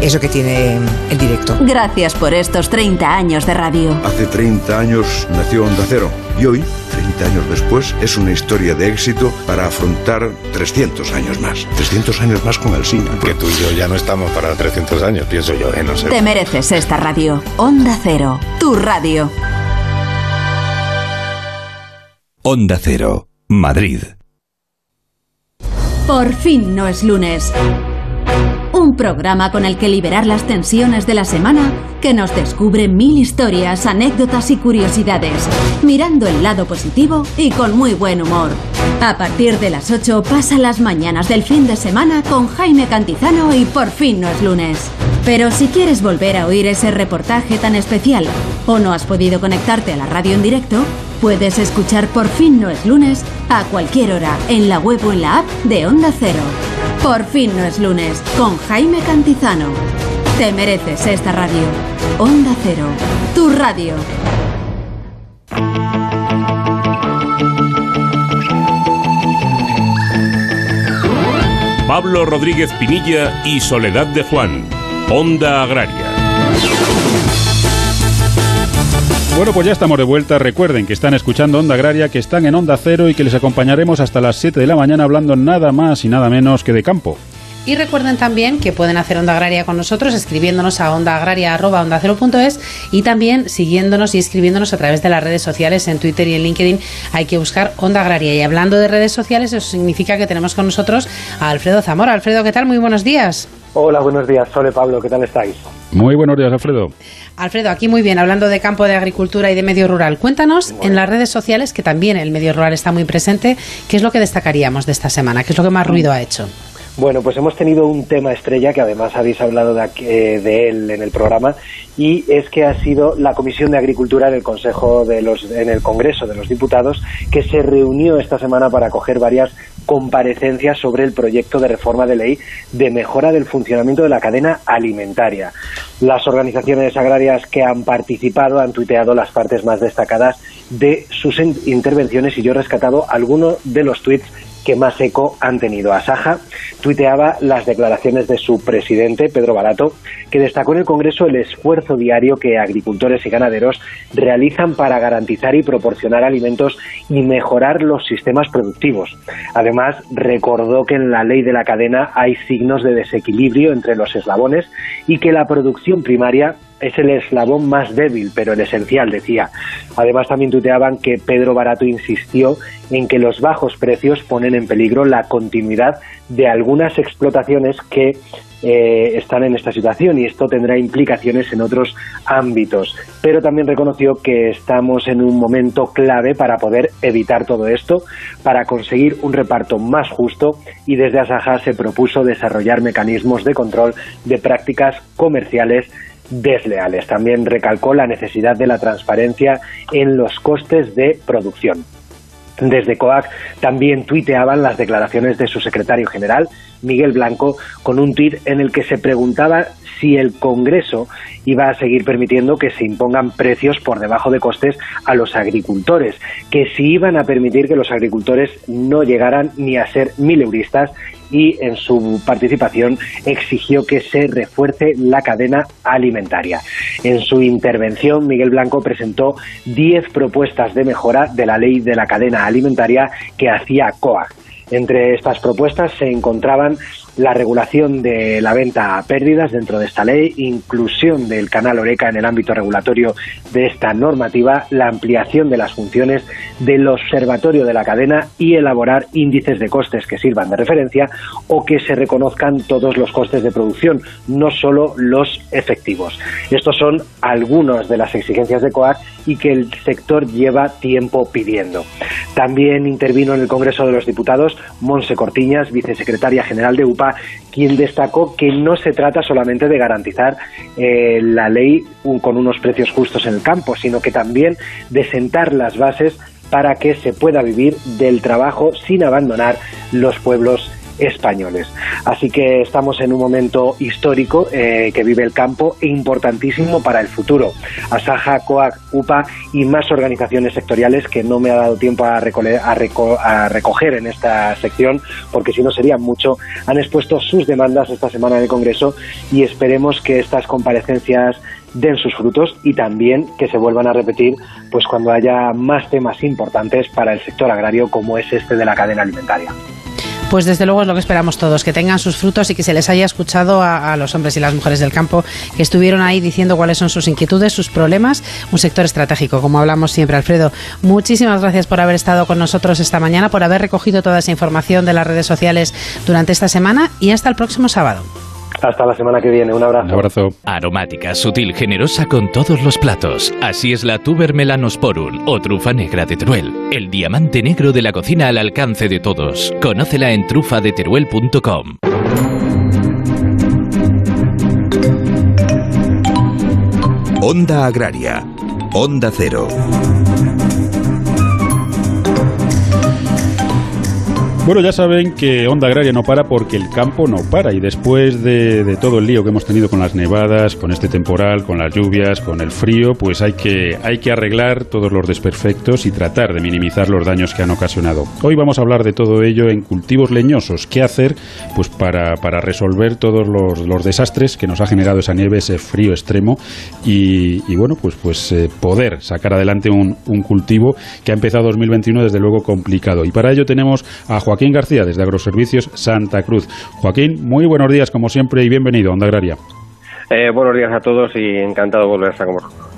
Eso que tiene el directo. Gracias por estos 30 años de radio. Hace 30 años nació Onda Cero y hoy, 30 años después, es una historia de éxito para afrontar 300 años más. 300 años más con el cine. Que tú y yo ya no estamos para 300 años, pienso yo, ¿eh? No sé. Te mereces esta radio. Onda Cero, tu radio. Onda Cero, Madrid. Por fin no es lunes. Un programa con el que liberar las tensiones de la semana que nos descubre mil historias, anécdotas y curiosidades, mirando el lado positivo y con muy buen humor. A partir de las 8 pasa las mañanas del fin de semana con Jaime Cantizano y por fin no es lunes. Pero si quieres volver a oír ese reportaje tan especial o no has podido conectarte a la radio en directo, puedes escuchar Por fin no es lunes a cualquier hora en la web o en la app de Onda Cero. Por fin no es lunes con Jaime Cantizano. Te mereces esta radio. Onda Cero, tu radio. Pablo Rodríguez Pinilla y Soledad de Juan, Onda Agraria. Bueno, pues ya estamos de vuelta. Recuerden que están escuchando Onda Agraria, que están en Onda Cero y que les acompañaremos hasta las 7 de la mañana hablando nada más y nada menos que de campo. Y recuerden también que pueden hacer Onda Agraria con nosotros escribiéndonos a ondaagraria.ondacero.es y también siguiéndonos y escribiéndonos a través de las redes sociales en Twitter y en LinkedIn. Hay que buscar Onda Agraria. Y hablando de redes sociales, eso significa que tenemos con nosotros a Alfredo Zamora. Alfredo, ¿qué tal? Muy buenos días. Hola, buenos días. Sole Pablo, ¿qué tal estáis? Muy buenos días, Alfredo. Alfredo, aquí muy bien, hablando de campo de agricultura y de medio rural. Cuéntanos en las redes sociales, que también el medio rural está muy presente, ¿qué es lo que destacaríamos de esta semana? ¿Qué es lo que más ruido ha hecho? Bueno, pues hemos tenido un tema estrella que además habéis hablado de, eh, de, él en el programa y es que ha sido la Comisión de Agricultura en el Consejo de los en el Congreso de los Diputados que se reunió esta semana para acoger varias comparecencias sobre el proyecto de reforma de ley de mejora del funcionamiento de la cadena alimentaria. Las organizaciones agrarias que han participado han tuiteado las partes más destacadas de sus intervenciones y yo he rescatado algunos de los tweets que más eco han tenido. Asaja tuiteaba las declaraciones de su presidente, Pedro Barato, que destacó en el Congreso el esfuerzo diario que agricultores y ganaderos realizan para garantizar y proporcionar alimentos y mejorar los sistemas productivos. Además, recordó que en la ley de la cadena hay signos de desequilibrio entre los eslabones y que la producción primaria es el eslabón más débil, pero el esencial, decía. Además, también tuteaban que Pedro Barato insistió en que los bajos precios ponen en peligro la continuidad de algunas explotaciones que eh, están en esta situación y esto tendrá implicaciones en otros ámbitos. Pero también reconoció que estamos en un momento clave para poder evitar todo esto, para conseguir un reparto más justo y desde Asaja se propuso desarrollar mecanismos de control de prácticas comerciales desleales. También recalcó la necesidad de la transparencia en los costes de producción. Desde COAC también tuiteaban las declaraciones de su secretario general, Miguel Blanco, con un tuit en el que se preguntaba si el Congreso iba a seguir permitiendo que se impongan precios por debajo de costes a los agricultores, que si iban a permitir que los agricultores no llegaran ni a ser mileuristas y en su participación exigió que se refuerce la cadena alimentaria. En su intervención, Miguel Blanco presentó 10 propuestas de mejora de la ley de la cadena alimentaria que hacía COAG. Entre estas propuestas se encontraban la regulación de la venta a pérdidas dentro de esta ley, inclusión del canal Oreca en el ámbito regulatorio de esta normativa, la ampliación de las funciones del observatorio de la cadena y elaborar índices de costes que sirvan de referencia o que se reconozcan todos los costes de producción, no solo los efectivos. Estos son algunos de las exigencias de COAC y que el sector lleva tiempo pidiendo. También intervino en el Congreso de los Diputados Monse Cortiñas, vicesecretaria general de UPA, quien destacó que no se trata solamente de garantizar eh, la ley con unos precios justos en el campo, sino que también de sentar las bases para que se pueda vivir del trabajo sin abandonar los pueblos españoles. Así que estamos en un momento histórico eh, que vive el campo e importantísimo para el futuro. Asaja, COAC, UPA y más organizaciones sectoriales que no me ha dado tiempo a, a recoger en esta sección, porque si no sería mucho, han expuesto sus demandas esta semana en el Congreso y esperemos que estas comparecencias den sus frutos y también que se vuelvan a repetir pues cuando haya más temas importantes para el sector agrario como es este de la cadena alimentaria. Pues desde luego es lo que esperamos todos, que tengan sus frutos y que se les haya escuchado a, los hombres y las mujeres del campo que estuvieron ahí diciendo cuáles son sus inquietudes, sus problemas. Un sector estratégico, como hablamos siempre, Alfredo. Muchísimas gracias por haber estado con nosotros esta mañana, por haber recogido toda esa información de las redes sociales durante esta semana y hasta el próximo sábado. Hasta la semana que viene. Un abrazo. Un abrazo. Aromática, sutil, generosa con todos los platos. Así es la Tuber melanosporum o trufa negra de Teruel. El diamante negro de la cocina al alcance de todos. Conócela en trufadeteruel.com. Onda Agraria. Onda Cero. Bueno, ya saben que Onda Agraria no para porque el campo no para y después de, todo el lío que hemos tenido con las nevadas, con este temporal, con las lluvias, con el frío, pues hay que, hay que arreglar todos los desperfectos y tratar de minimizar los daños que han ocasionado. Hoy vamos a hablar de todo ello en cultivos leñosos. ¿Qué hacer pues para, para resolver todos los, los, desastres que nos ha generado esa nieve, ese frío extremo y, y bueno, pues, pues eh, poder sacar adelante un, un cultivo que ha empezado 2021 desde luego complicado. Y para ello tenemos a Joaquín Joaquín García, desde Agroservicios Santa Cruz. Joaquín, muy buenos días, como siempre, y bienvenido a Onda Agraria. Eh, buenos días a todos y encantado de volver a estar con vosotros.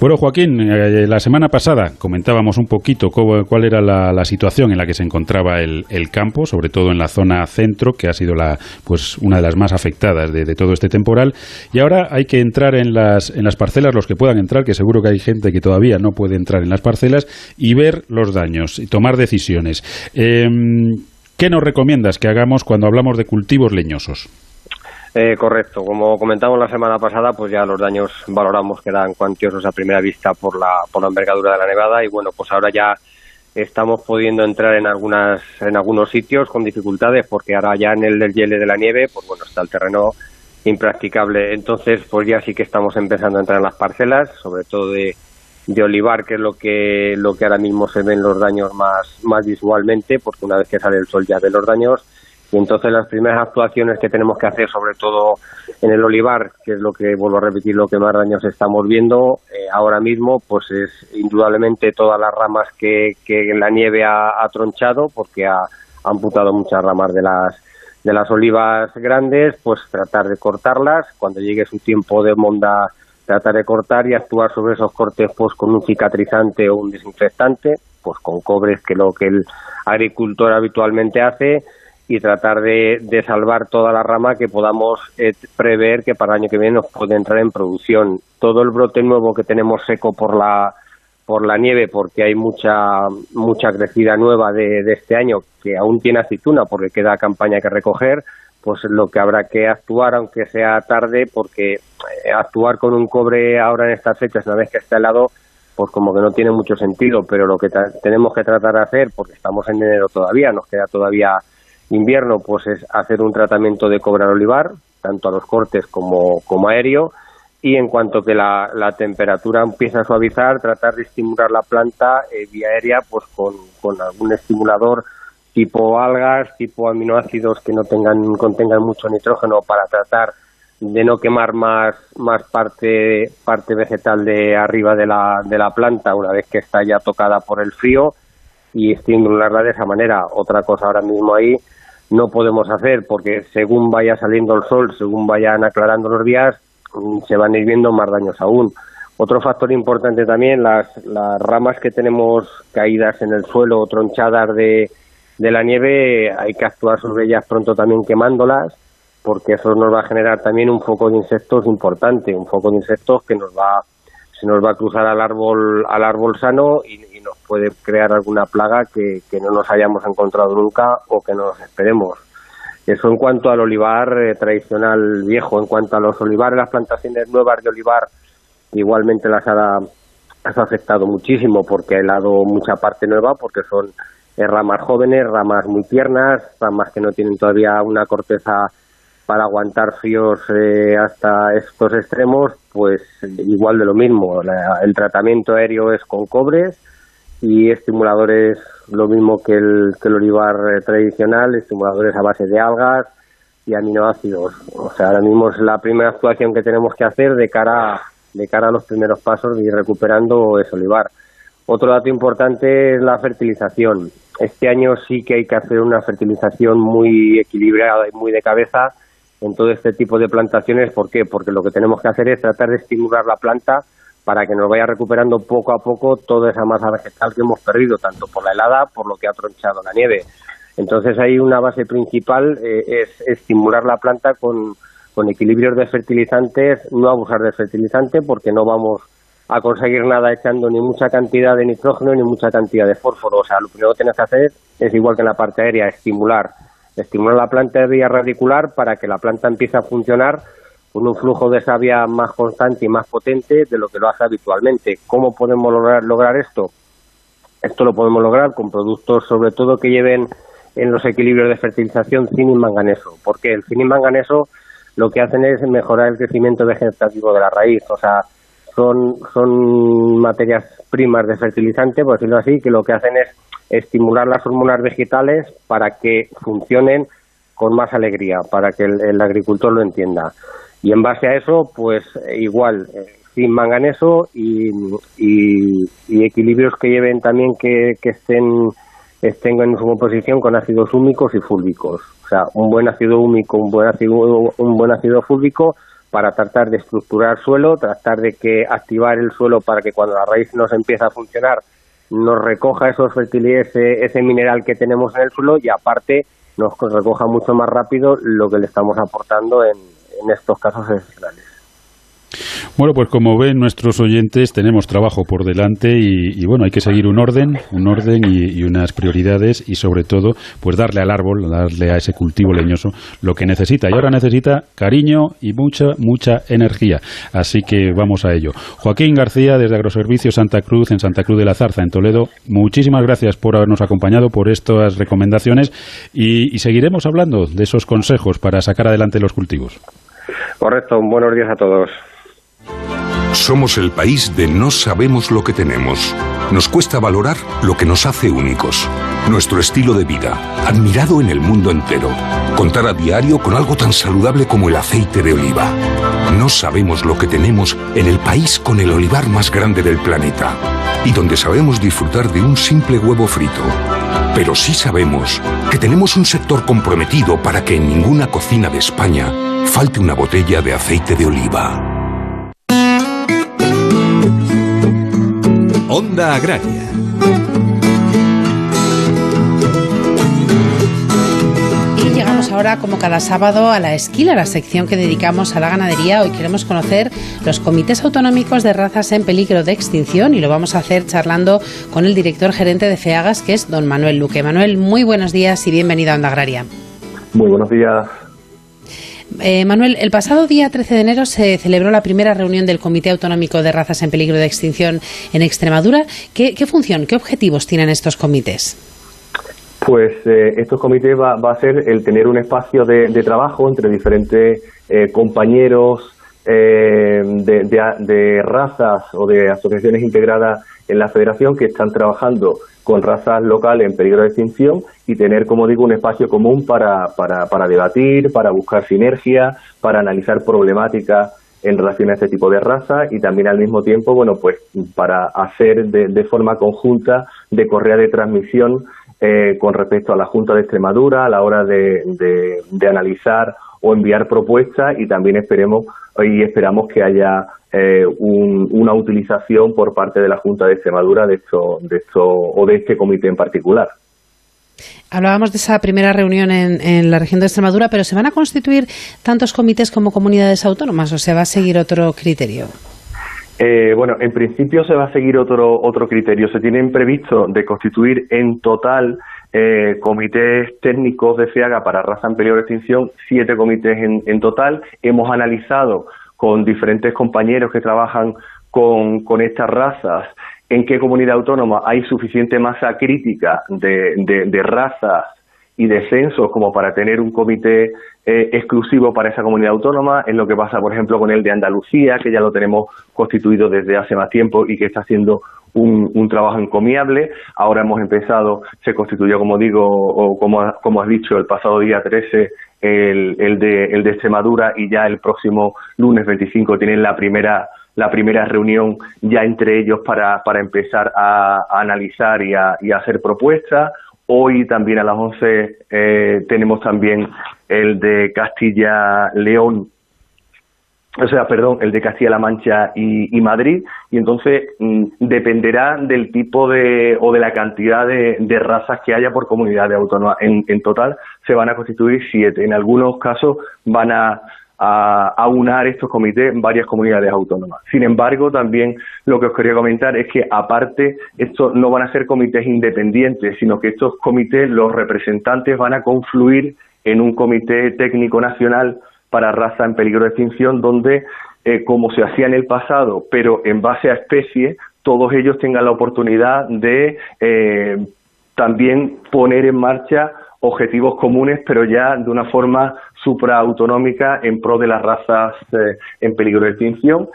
Bueno, Joaquín, eh, la semana pasada comentábamos un poquito cuál era la, situación en la que se encontraba el, campo, sobre todo en la zona centro, que ha sido la, pues, una de las más afectadas de, todo este temporal. Y ahora hay que entrar en las, en las parcelas, los que puedan entrar, que seguro que hay gente que todavía no puede entrar en las parcelas, y ver los daños y tomar decisiones. Em, ¿Qué nos recomiendas que hagamos cuando hablamos de cultivos leñosos? Eh, correcto. Como comentamos la semana pasada, pues ya los daños valoramos que eran cuantiosos a primera vista por la, por la envergadura de la nevada y bueno, pues ahora ya estamos pudiendo entrar en algunas en algunos sitios con dificultades porque ahora ya en el del de la nieve, pues bueno, está el terreno impracticable. Entonces, pues ya sí que estamos empezando a entrar en las parcelas, sobre todo de, de olivar, que es lo que lo que ahora mismo se ven los daños más más visualmente, porque una vez que sale el sol ya ve los daños y entonces las primeras actuaciones que tenemos que hacer, sobre todo en el olivar, que es lo que, vuelvo a repetir, lo que más daños estamos viendo eh, ahora mismo, pues es indudablemente todas las ramas que, que la nieve ha, tronchado, porque ha, amputado muchas ramas de las de las olivas grandes, pues tratar de cortarlas, cuando llegue su tiempo de monda tratar de cortar y actuar sobre esos cortes pues con un cicatrizante o un desinfectante, pues con cobres que lo que el agricultor habitualmente hace y tratar de, de salvar toda la rama que podamos eh, prever que para el año que viene nos puede entrar en producción. Todo el brote nuevo que tenemos seco por la por la nieve porque hay mucha mucha crecida nueva de, de este año que aún tiene aceituna porque queda campaña que recoger pues lo que habrá que actuar aunque sea tarde porque eh, actuar con un cobre ahora en estas fechas una vez que está helado pues como que no tiene mucho sentido pero lo que tenemos que tratar de hacer porque estamos en enero todavía nos queda todavía invierno pues es hacer un tratamiento de cobre al olivar tanto a los cortes como, como aéreo y en cuanto que la, la, temperatura empieza a suavizar, tratar de estimular la planta eh, vía aérea pues con, con, algún estimulador tipo algas, tipo aminoácidos que no tengan contengan mucho nitrógeno para tratar de no quemar más, más parte, parte vegetal de arriba de la, de la planta una vez que está ya tocada por el frío y estimularla de esa manera. Otra cosa ahora mismo ahí no podemos hacer porque según vaya saliendo el sol, según vayan aclarando los días, mm, se van a ir viendo más daños aún. Otro factor importante también, las, las ramas que tenemos caídas en el suelo o tronchadas de, de la nieve, hay que actuar sobre ellas pronto también quemándolas, porque eso nos va a generar también un foco de insectos importante, un foco de insectos que nos va se nos va a cruzar al árbol al árbol sano y, nos puede crear alguna plaga que, que, no nos hayamos encontrado nunca o que no nos esperemos. Eso en cuanto al olivar eh, tradicional viejo. En cuanto a los olivares, las plantaciones nuevas de olivar, igualmente las ha, afectado muchísimo porque ha dado mucha parte nueva, porque son eh, ramas jóvenes, ramas muy tiernas, ramas que no tienen todavía una corteza para aguantar fríos eh, hasta estos extremos, pues igual de lo mismo. el tratamiento aéreo es con cobres y estimuladores lo mismo que el, que el olivar eh, tradicional, estimuladores a base de algas y aminoácidos. O sea, ahora mismo es la primera actuación que tenemos que hacer de cara, de cara a los primeros pasos de ir recuperando ese olivar. Otro dato importante es la fertilización. Este año sí que hay que hacer una fertilización muy equilibrada y muy de cabeza en todo este tipo de plantaciones. ¿Por qué? Porque lo que tenemos que hacer es tratar de estimular la planta para que nos vaya recuperando poco a poco toda esa masa vegetal que hemos perdido, tanto por la helada, por lo que ha tronchado la nieve. Entonces ahí una base principal eh, es estimular la planta con, con equilibrios de fertilizantes, no abusar de fertilizante porque no vamos a conseguir nada echando ni mucha cantidad de nitrógeno ni mucha cantidad de fósforo. O sea, lo primero que tienes que hacer es igual que en la parte aérea, estimular estimular la planta de vía radicular para que la planta empiece a funcionar con un flujo de savia más constante y más potente de lo que lo hace habitualmente. ¿Cómo podemos lograr, lograr esto? Esto lo podemos lograr con productos sobre todo que lleven en los equilibrios de fertilización zinc y manganeso, porque el zinc y manganeso lo que hacen es mejorar el crecimiento vegetativo de la raíz, o sea, son, son materias primas de fertilizante, por decirlo así, que lo que hacen es estimular las hormonas vegetales para que funcionen con más alegría, para que el, agricultor lo entienda. Y en base a eso, pues igual, eh, sin manganeso y, y, equilibrios que lleven también que, que estén, estén en su composición con ácidos húmicos y fúlbicos. O sea, un buen ácido húmico, un buen ácido, un buen ácido fúlbico para tratar de estructurar suelo, tratar de que activar el suelo para que cuando la raíz nos empiece a funcionar nos recoja esos fertilizantes, ese, mineral que tenemos en el suelo y aparte nos recoja mucho más rápido lo que le estamos aportando en, en estos casos excepcionales. Bueno, pues como ven nuestros oyentes, tenemos trabajo por delante y, bueno, hay que seguir un orden, un orden y, unas prioridades y sobre todo, pues darle al árbol, darle a ese cultivo leñoso lo que necesita. Y ahora necesita cariño y mucha, mucha energía. Así que vamos a ello. Joaquín García, desde Agroservicio Santa Cruz, en Santa Cruz de la Zarza, en Toledo, muchísimas gracias por habernos acompañado, por estas recomendaciones y, y seguiremos hablando de esos consejos para sacar adelante los cultivos. Correcto, buenos días a todos. Somos el país de no sabemos lo que tenemos. Nos cuesta valorar lo que nos hace únicos. Nuestro estilo de vida, admirado en el mundo entero. Contar a diario con algo tan saludable como el aceite de oliva. No sabemos lo que tenemos en el país con el olivar más grande del planeta. Y donde sabemos disfrutar de un simple huevo frito Pero sí sabemos que tenemos un sector comprometido para que en ninguna cocina de España falte una botella de aceite de oliva. Onda Agraria. Ahora, como cada sábado, a la esquila, la sección que dedicamos a la ganadería. Hoy queremos conocer los comités autonómicos de razas en peligro de extinción y lo vamos a hacer charlando con el director gerente de FEAGAS, que es don Manuel Luque. Manuel, muy buenos días y bienvenido a Onda Agraria. Muy buenos días. Eh, Manuel, el pasado día 13 de enero se celebró la primera reunión del Comité Autonómico de Razas en Peligro de Extinción en Extremadura. ¿Qué, función, qué objetivos tienen estos comités? Pues eh, estos comités va, a ser el tener un espacio de, trabajo entre diferentes eh, compañeros de, de, razas o de asociaciones integradas en la federación que están trabajando con razas locales en peligro de extinción y tener, como digo, un espacio común para, para, para debatir, para buscar sinergia, para analizar problemáticas en relación a este tipo de razas y también al mismo tiempo, bueno, pues para hacer de, de forma conjunta de correa de transmisión eh, con respecto a la Junta de Extremadura a la hora de, de, analizar o enviar propuestas y también esperemos y esperamos que haya eh, una utilización por parte de la Junta de Extremadura de esto, de esto o de este comité en particular. Hablábamos de esa primera reunión en, la región de Extremadura, pero ¿se van a constituir tantos comités como comunidades autónomas o se va a seguir otro criterio? Eh, bueno, en principio se va a seguir otro, otro criterio. Se tienen previsto de constituir en total eh, comités técnicos de FEAGA para raza en peligro de extinción, siete comités en, en total. Hemos analizado con diferentes compañeros que trabajan con, con estas razas en qué comunidad autónoma hay suficiente masa crítica de, de, razas y de censos como para tener un comité eh, exclusivo para esa comunidad autónoma, es lo que pasa, por ejemplo, con el de Andalucía, que ya lo tenemos constituido desde hace más tiempo y que está haciendo un, trabajo encomiable. Ahora hemos empezado, se constituyó, como digo, o como, como has dicho, el pasado día 13 el, de, el de Extremadura y ya el próximo lunes 25 tienen la primera la primera reunión ya entre ellos para, para empezar a, analizar y a, y a, hacer propuestas. Hoy también a las 11 eh, tenemos también el de Castilla-León, o sea, perdón, el de Castilla-La Mancha y, Madrid, y entonces mm, dependerá del tipo de o de la cantidad de, de razas que haya por comunidad de autónomas. En, en total se van a constituir siete. En algunos casos van a a, aunar estos comités en varias comunidades autónomas. Sin embargo, también lo que os quería comentar es que aparte estos no van a ser comités independientes, sino que estos comités, los representantes van a confluir en un comité técnico nacional para raza en peligro de extinción, donde, eh, como se hacía en el pasado, pero en base a especie, todos ellos tengan la oportunidad de eh, también poner en marcha objetivos comunes, pero ya de una forma supraautonómica en pro de las razas eh, en peligro de extinción.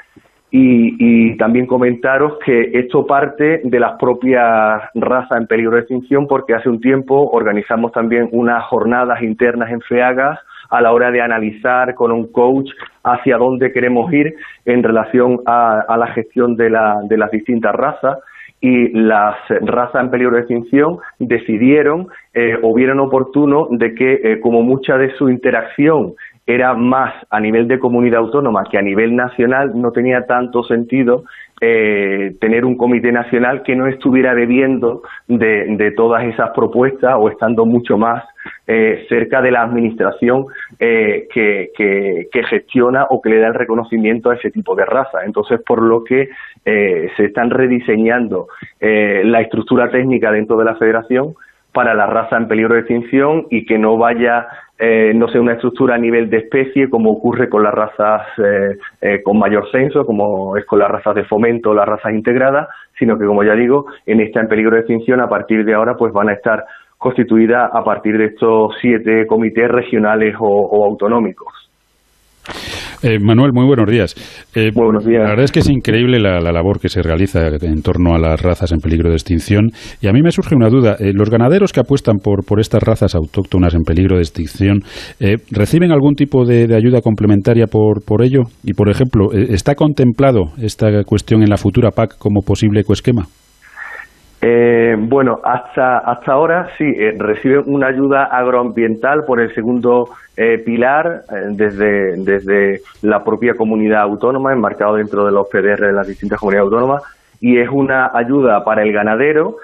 Y, también comentaros que esto parte de las propias razas en peligro de extinción porque hace un tiempo organizamos también unas jornadas internas en FEAGAS a la hora de analizar con un coach hacia dónde queremos ir en relación a, a la gestión de, la, de las distintas razas y las razas en peligro de extinción decidieron eh, o vieron oportuno de que eh, como mucha de su interacción era más a nivel de comunidad autónoma que a nivel nacional, no tenía tanto sentido eh, tener un comité nacional que no estuviera bebiendo de, todas esas propuestas o estando mucho más eh, cerca de la administración eh, que, que, gestiona o que le da el reconocimiento a ese tipo de raza. Entonces, por lo que se están rediseñando la estructura técnica dentro de la federación para la raza en peligro de extinción y que no vaya eh, no sea una estructura a nivel de especie como ocurre con las razas eh, eh, con mayor censo, como es con las razas de fomento las razas integradas, sino que, como ya digo, en esta en peligro de extinción, a partir de ahora, pues van a estar constituidas a partir de estos siete comités regionales o autonómicos. Eh, Manuel, muy buenos días. Eh, buenos días. La verdad es que es increíble la, labor que se realiza en torno a las razas en peligro de extinción. Y a mí me surge una duda. Eh, ¿Los ganaderos que apuestan por, por estas razas autóctonas en peligro de extinción reciben algún tipo de, ayuda complementaria por, por ello? Y, por ejemplo, ¿está contemplado esta cuestión en la futura PAC como posible ecoesquema? Eh, bueno, hasta, hasta ahora sí, eh, reciben una ayuda agroambiental por el segundo eh, pilar desde, desde la propia comunidad autónoma, enmarcado dentro de los PDR de las distintas comunidades autónomas, y es una ayuda para el ganadero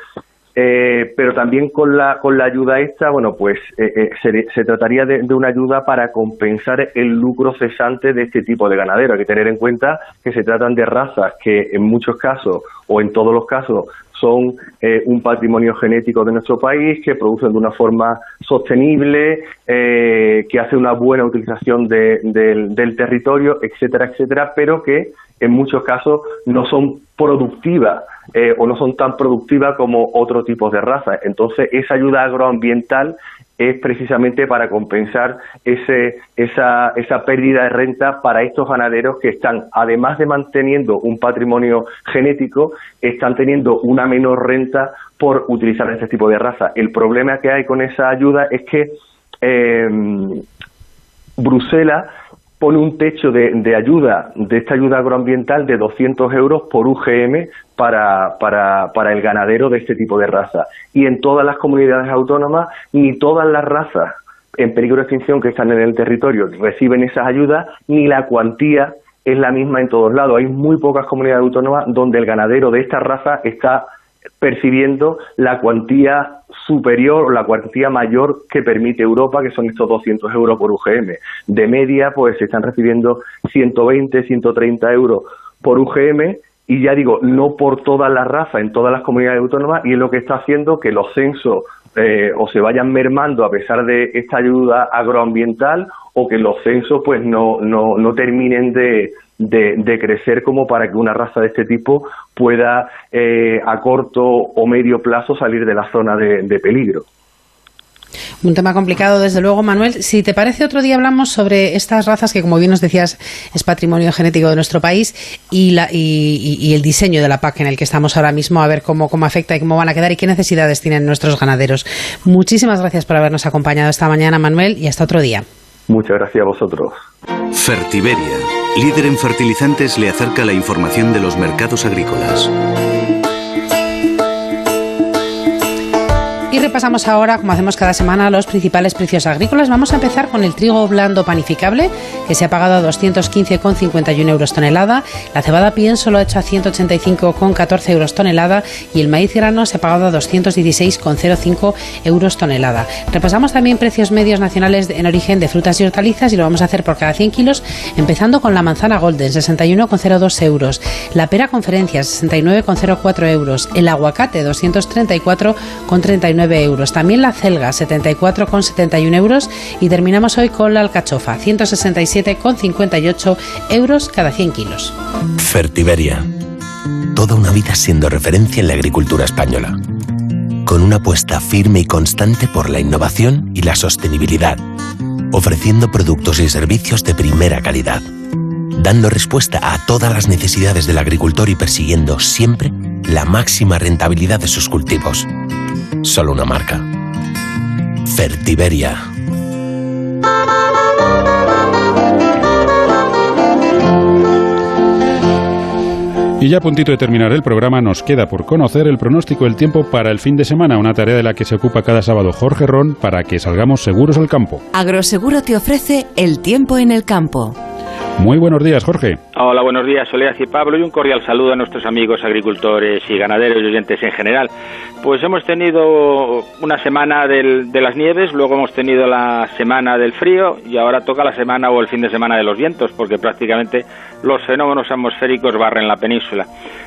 pero también con la, con la ayuda esta, bueno, pues eh, se, trataría de, una ayuda para compensar el lucro cesante de este tipo de ganadero. Hay que tener en cuenta que se tratan de razas que en muchos casos o en todos los casos son un patrimonio genético de nuestro país, que producen de una forma sostenible, que hace una buena utilización del territorio, etcétera, etcétera, pero que en muchos casos no son productivas eh, o no son tan productivas como otros tipos de razas. Entonces, esa ayuda agroambiental es precisamente para compensar ese, esa, esa pérdida de renta para estos ganaderos que están, además de manteniendo un patrimonio genético, están teniendo una menor renta por utilizar este tipo de raza. El problema que hay con esa ayuda es que eh, Bruselas pone un techo de, ayuda, de esta ayuda agroambiental de 200 euros por UGM para, para, para el ganadero de este tipo de raza. Y en todas las comunidades autónomas, ni todas las razas en peligro de extinción que están en el territorio reciben esas ayudas, ni la cuantía es la misma en todos lados. Hay muy pocas comunidades autónomas donde el ganadero de esta raza está percibiendo la cuantía superior o la cuantía mayor que permite Europa, que son estos 200 euros por UGM. De media, pues se están recibiendo 120, 130 euros por UGM y ya digo, no por toda la raza en todas las comunidades autónomas y es lo que está haciendo que los censos eh, o se vayan mermando a pesar de esta ayuda agroambiental o que los censos pues no, no, no terminen de, de, crecer como para que una raza de este tipo pueda eh, a corto o medio plazo salir de la zona de, peligro. Un tema complicado, desde luego, Manuel. Si te parece, otro día hablamos sobre estas razas que, como bien nos decías, es patrimonio genético de nuestro país y, la, y, el diseño de la PAC en el que estamos ahora mismo, a ver cómo, cómo afecta y cómo van a quedar y qué necesidades tienen nuestros ganaderos. Muchísimas gracias por habernos acompañado esta mañana, Manuel, y hasta otro día. Muchas gracias a vosotros. Fertiberia, líder en fertilizantes, le acerca la información de los mercados agrícolas. Repasamos ahora, como hacemos cada semana, los principales precios agrícolas. Vamos a empezar con el trigo blando panificable, que se ha pagado a 215,51 euros tonelada. La cebada pienso lo ha hecho a 185,14 euros tonelada. Y el maíz grano se ha pagado a 216,05 euros tonelada. Repasamos también precios medios nacionales en origen de frutas y hortalizas y lo vamos a hacer por cada 100 kilos, empezando con la manzana golden, 61,02 euros. La pera conferencia, 69,04 euros. El aguacate, 234,39 euros. También la celga, 74,71 euros. Y terminamos hoy con la alcachofa, 167,58 euros cada 100 kilos. Fertiberia. Toda una vida siendo referencia en la agricultura española. Con una apuesta firme y constante por la innovación y la sostenibilidad. Ofreciendo productos y servicios de primera calidad. Dando respuesta a todas las necesidades del agricultor y persiguiendo siempre la máxima rentabilidad de sus cultivos solo una marca. Fertiberia. Y ya a puntito de terminar el programa, nos queda por conocer el pronóstico del tiempo para el fin de semana, una tarea de la que se ocupa cada sábado Jorge Ron para que salgamos seguros al campo. Agroseguro te ofrece el tiempo en el campo. Muy buenos días, Jorge. Hola, buenos días, Soledad y Pablo, y un cordial saludo a nuestros amigos agricultores y ganaderos y oyentes en general. Pues hemos tenido una semana de las nieves, luego hemos tenido la semana del frío y ahora toca la semana o el fin de semana de los vientos, porque prácticamente los fenómenos atmosféricos barren la península.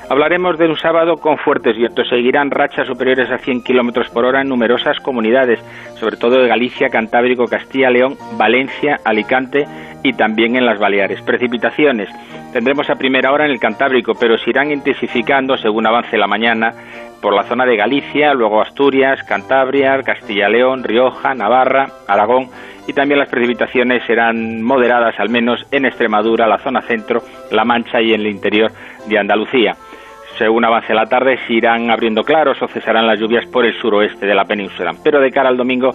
Hablaremos de un sábado con fuertes vientos. Seguirán rachas superiores a 100 kilómetros por hora en numerosas comunidades, sobre todo de Galicia, Cantábrico, Castilla, León, Valencia, Alicante y también en las Baleares. Precipitaciones tendremos a primera hora en el Cantábrico, pero se irán intensificando según avance la mañana por la zona de Galicia, luego Asturias, Cantabria, Castilla-León, Rioja, Navarra, Aragón y también las precipitaciones serán moderadas al menos en Extremadura, la zona centro, La Mancha y en el interior de Andalucía. Según avance la tarde, se irán abriendo claros o cesarán las lluvias por el suroeste de la península. Pero de cara al domingo,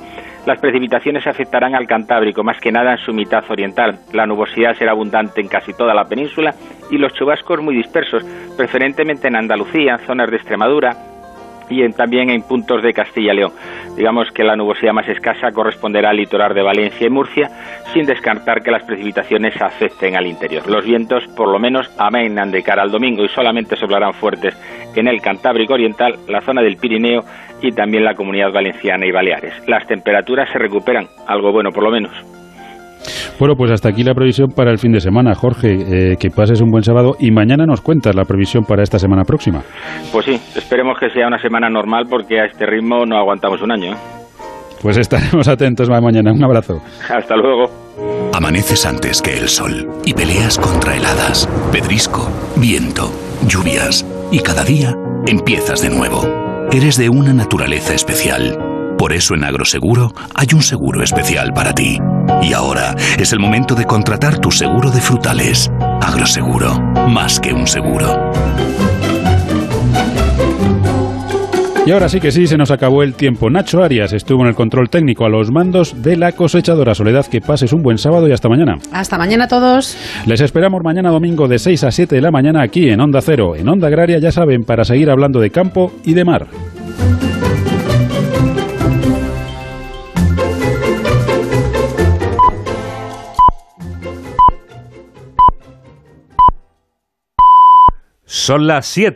las precipitaciones afectarán al Cantábrico, más que nada en su mitad oriental. La nubosidad será abundante en casi toda la península y los chubascos muy dispersos, preferentemente en Andalucía, zonas de Extremadura, también en puntos de Castilla y León. Digamos que la nubosidad más escasa corresponderá al litoral de Valencia y Murcia, sin descartar que las precipitaciones afecten al interior. Los vientos, por lo menos, amainan de cara al domingo y solamente soplarán fuertes en el Cantábrico Oriental, la zona del Pirineo y también la Comunidad Valenciana y Baleares. Las temperaturas se recuperan, algo bueno por lo menos. Bueno, pues hasta aquí la previsión para el fin de semana. Jorge, eh, que pases un buen sábado y mañana nos cuentas la previsión para esta semana próxima. Pues sí, esperemos que sea una semana normal porque a este ritmo no aguantamos un año. ¿eh? Pues estaremos atentos mañana. Un abrazo. Hasta luego. Amaneces antes que el sol y peleas contra heladas, pedrisco, viento, lluvias y cada día empiezas de nuevo. Eres de una naturaleza especial por eso en Agroseguro hay un seguro especial para ti. Y ahora es el momento de contratar tu seguro de frutales. Agroseguro, más que un seguro. Y ahora sí que sí, se nos acabó el tiempo. Nacho Arias estuvo en el control técnico a los mandos de la cosechadora. Soledad, que pases un buen sábado y hasta mañana. Hasta mañana a todos. Les esperamos mañana domingo de 6 a 7 de la mañana aquí en Onda Cero, en Onda Agraria, ya saben, para seguir hablando de campo y de mar. Son las 7.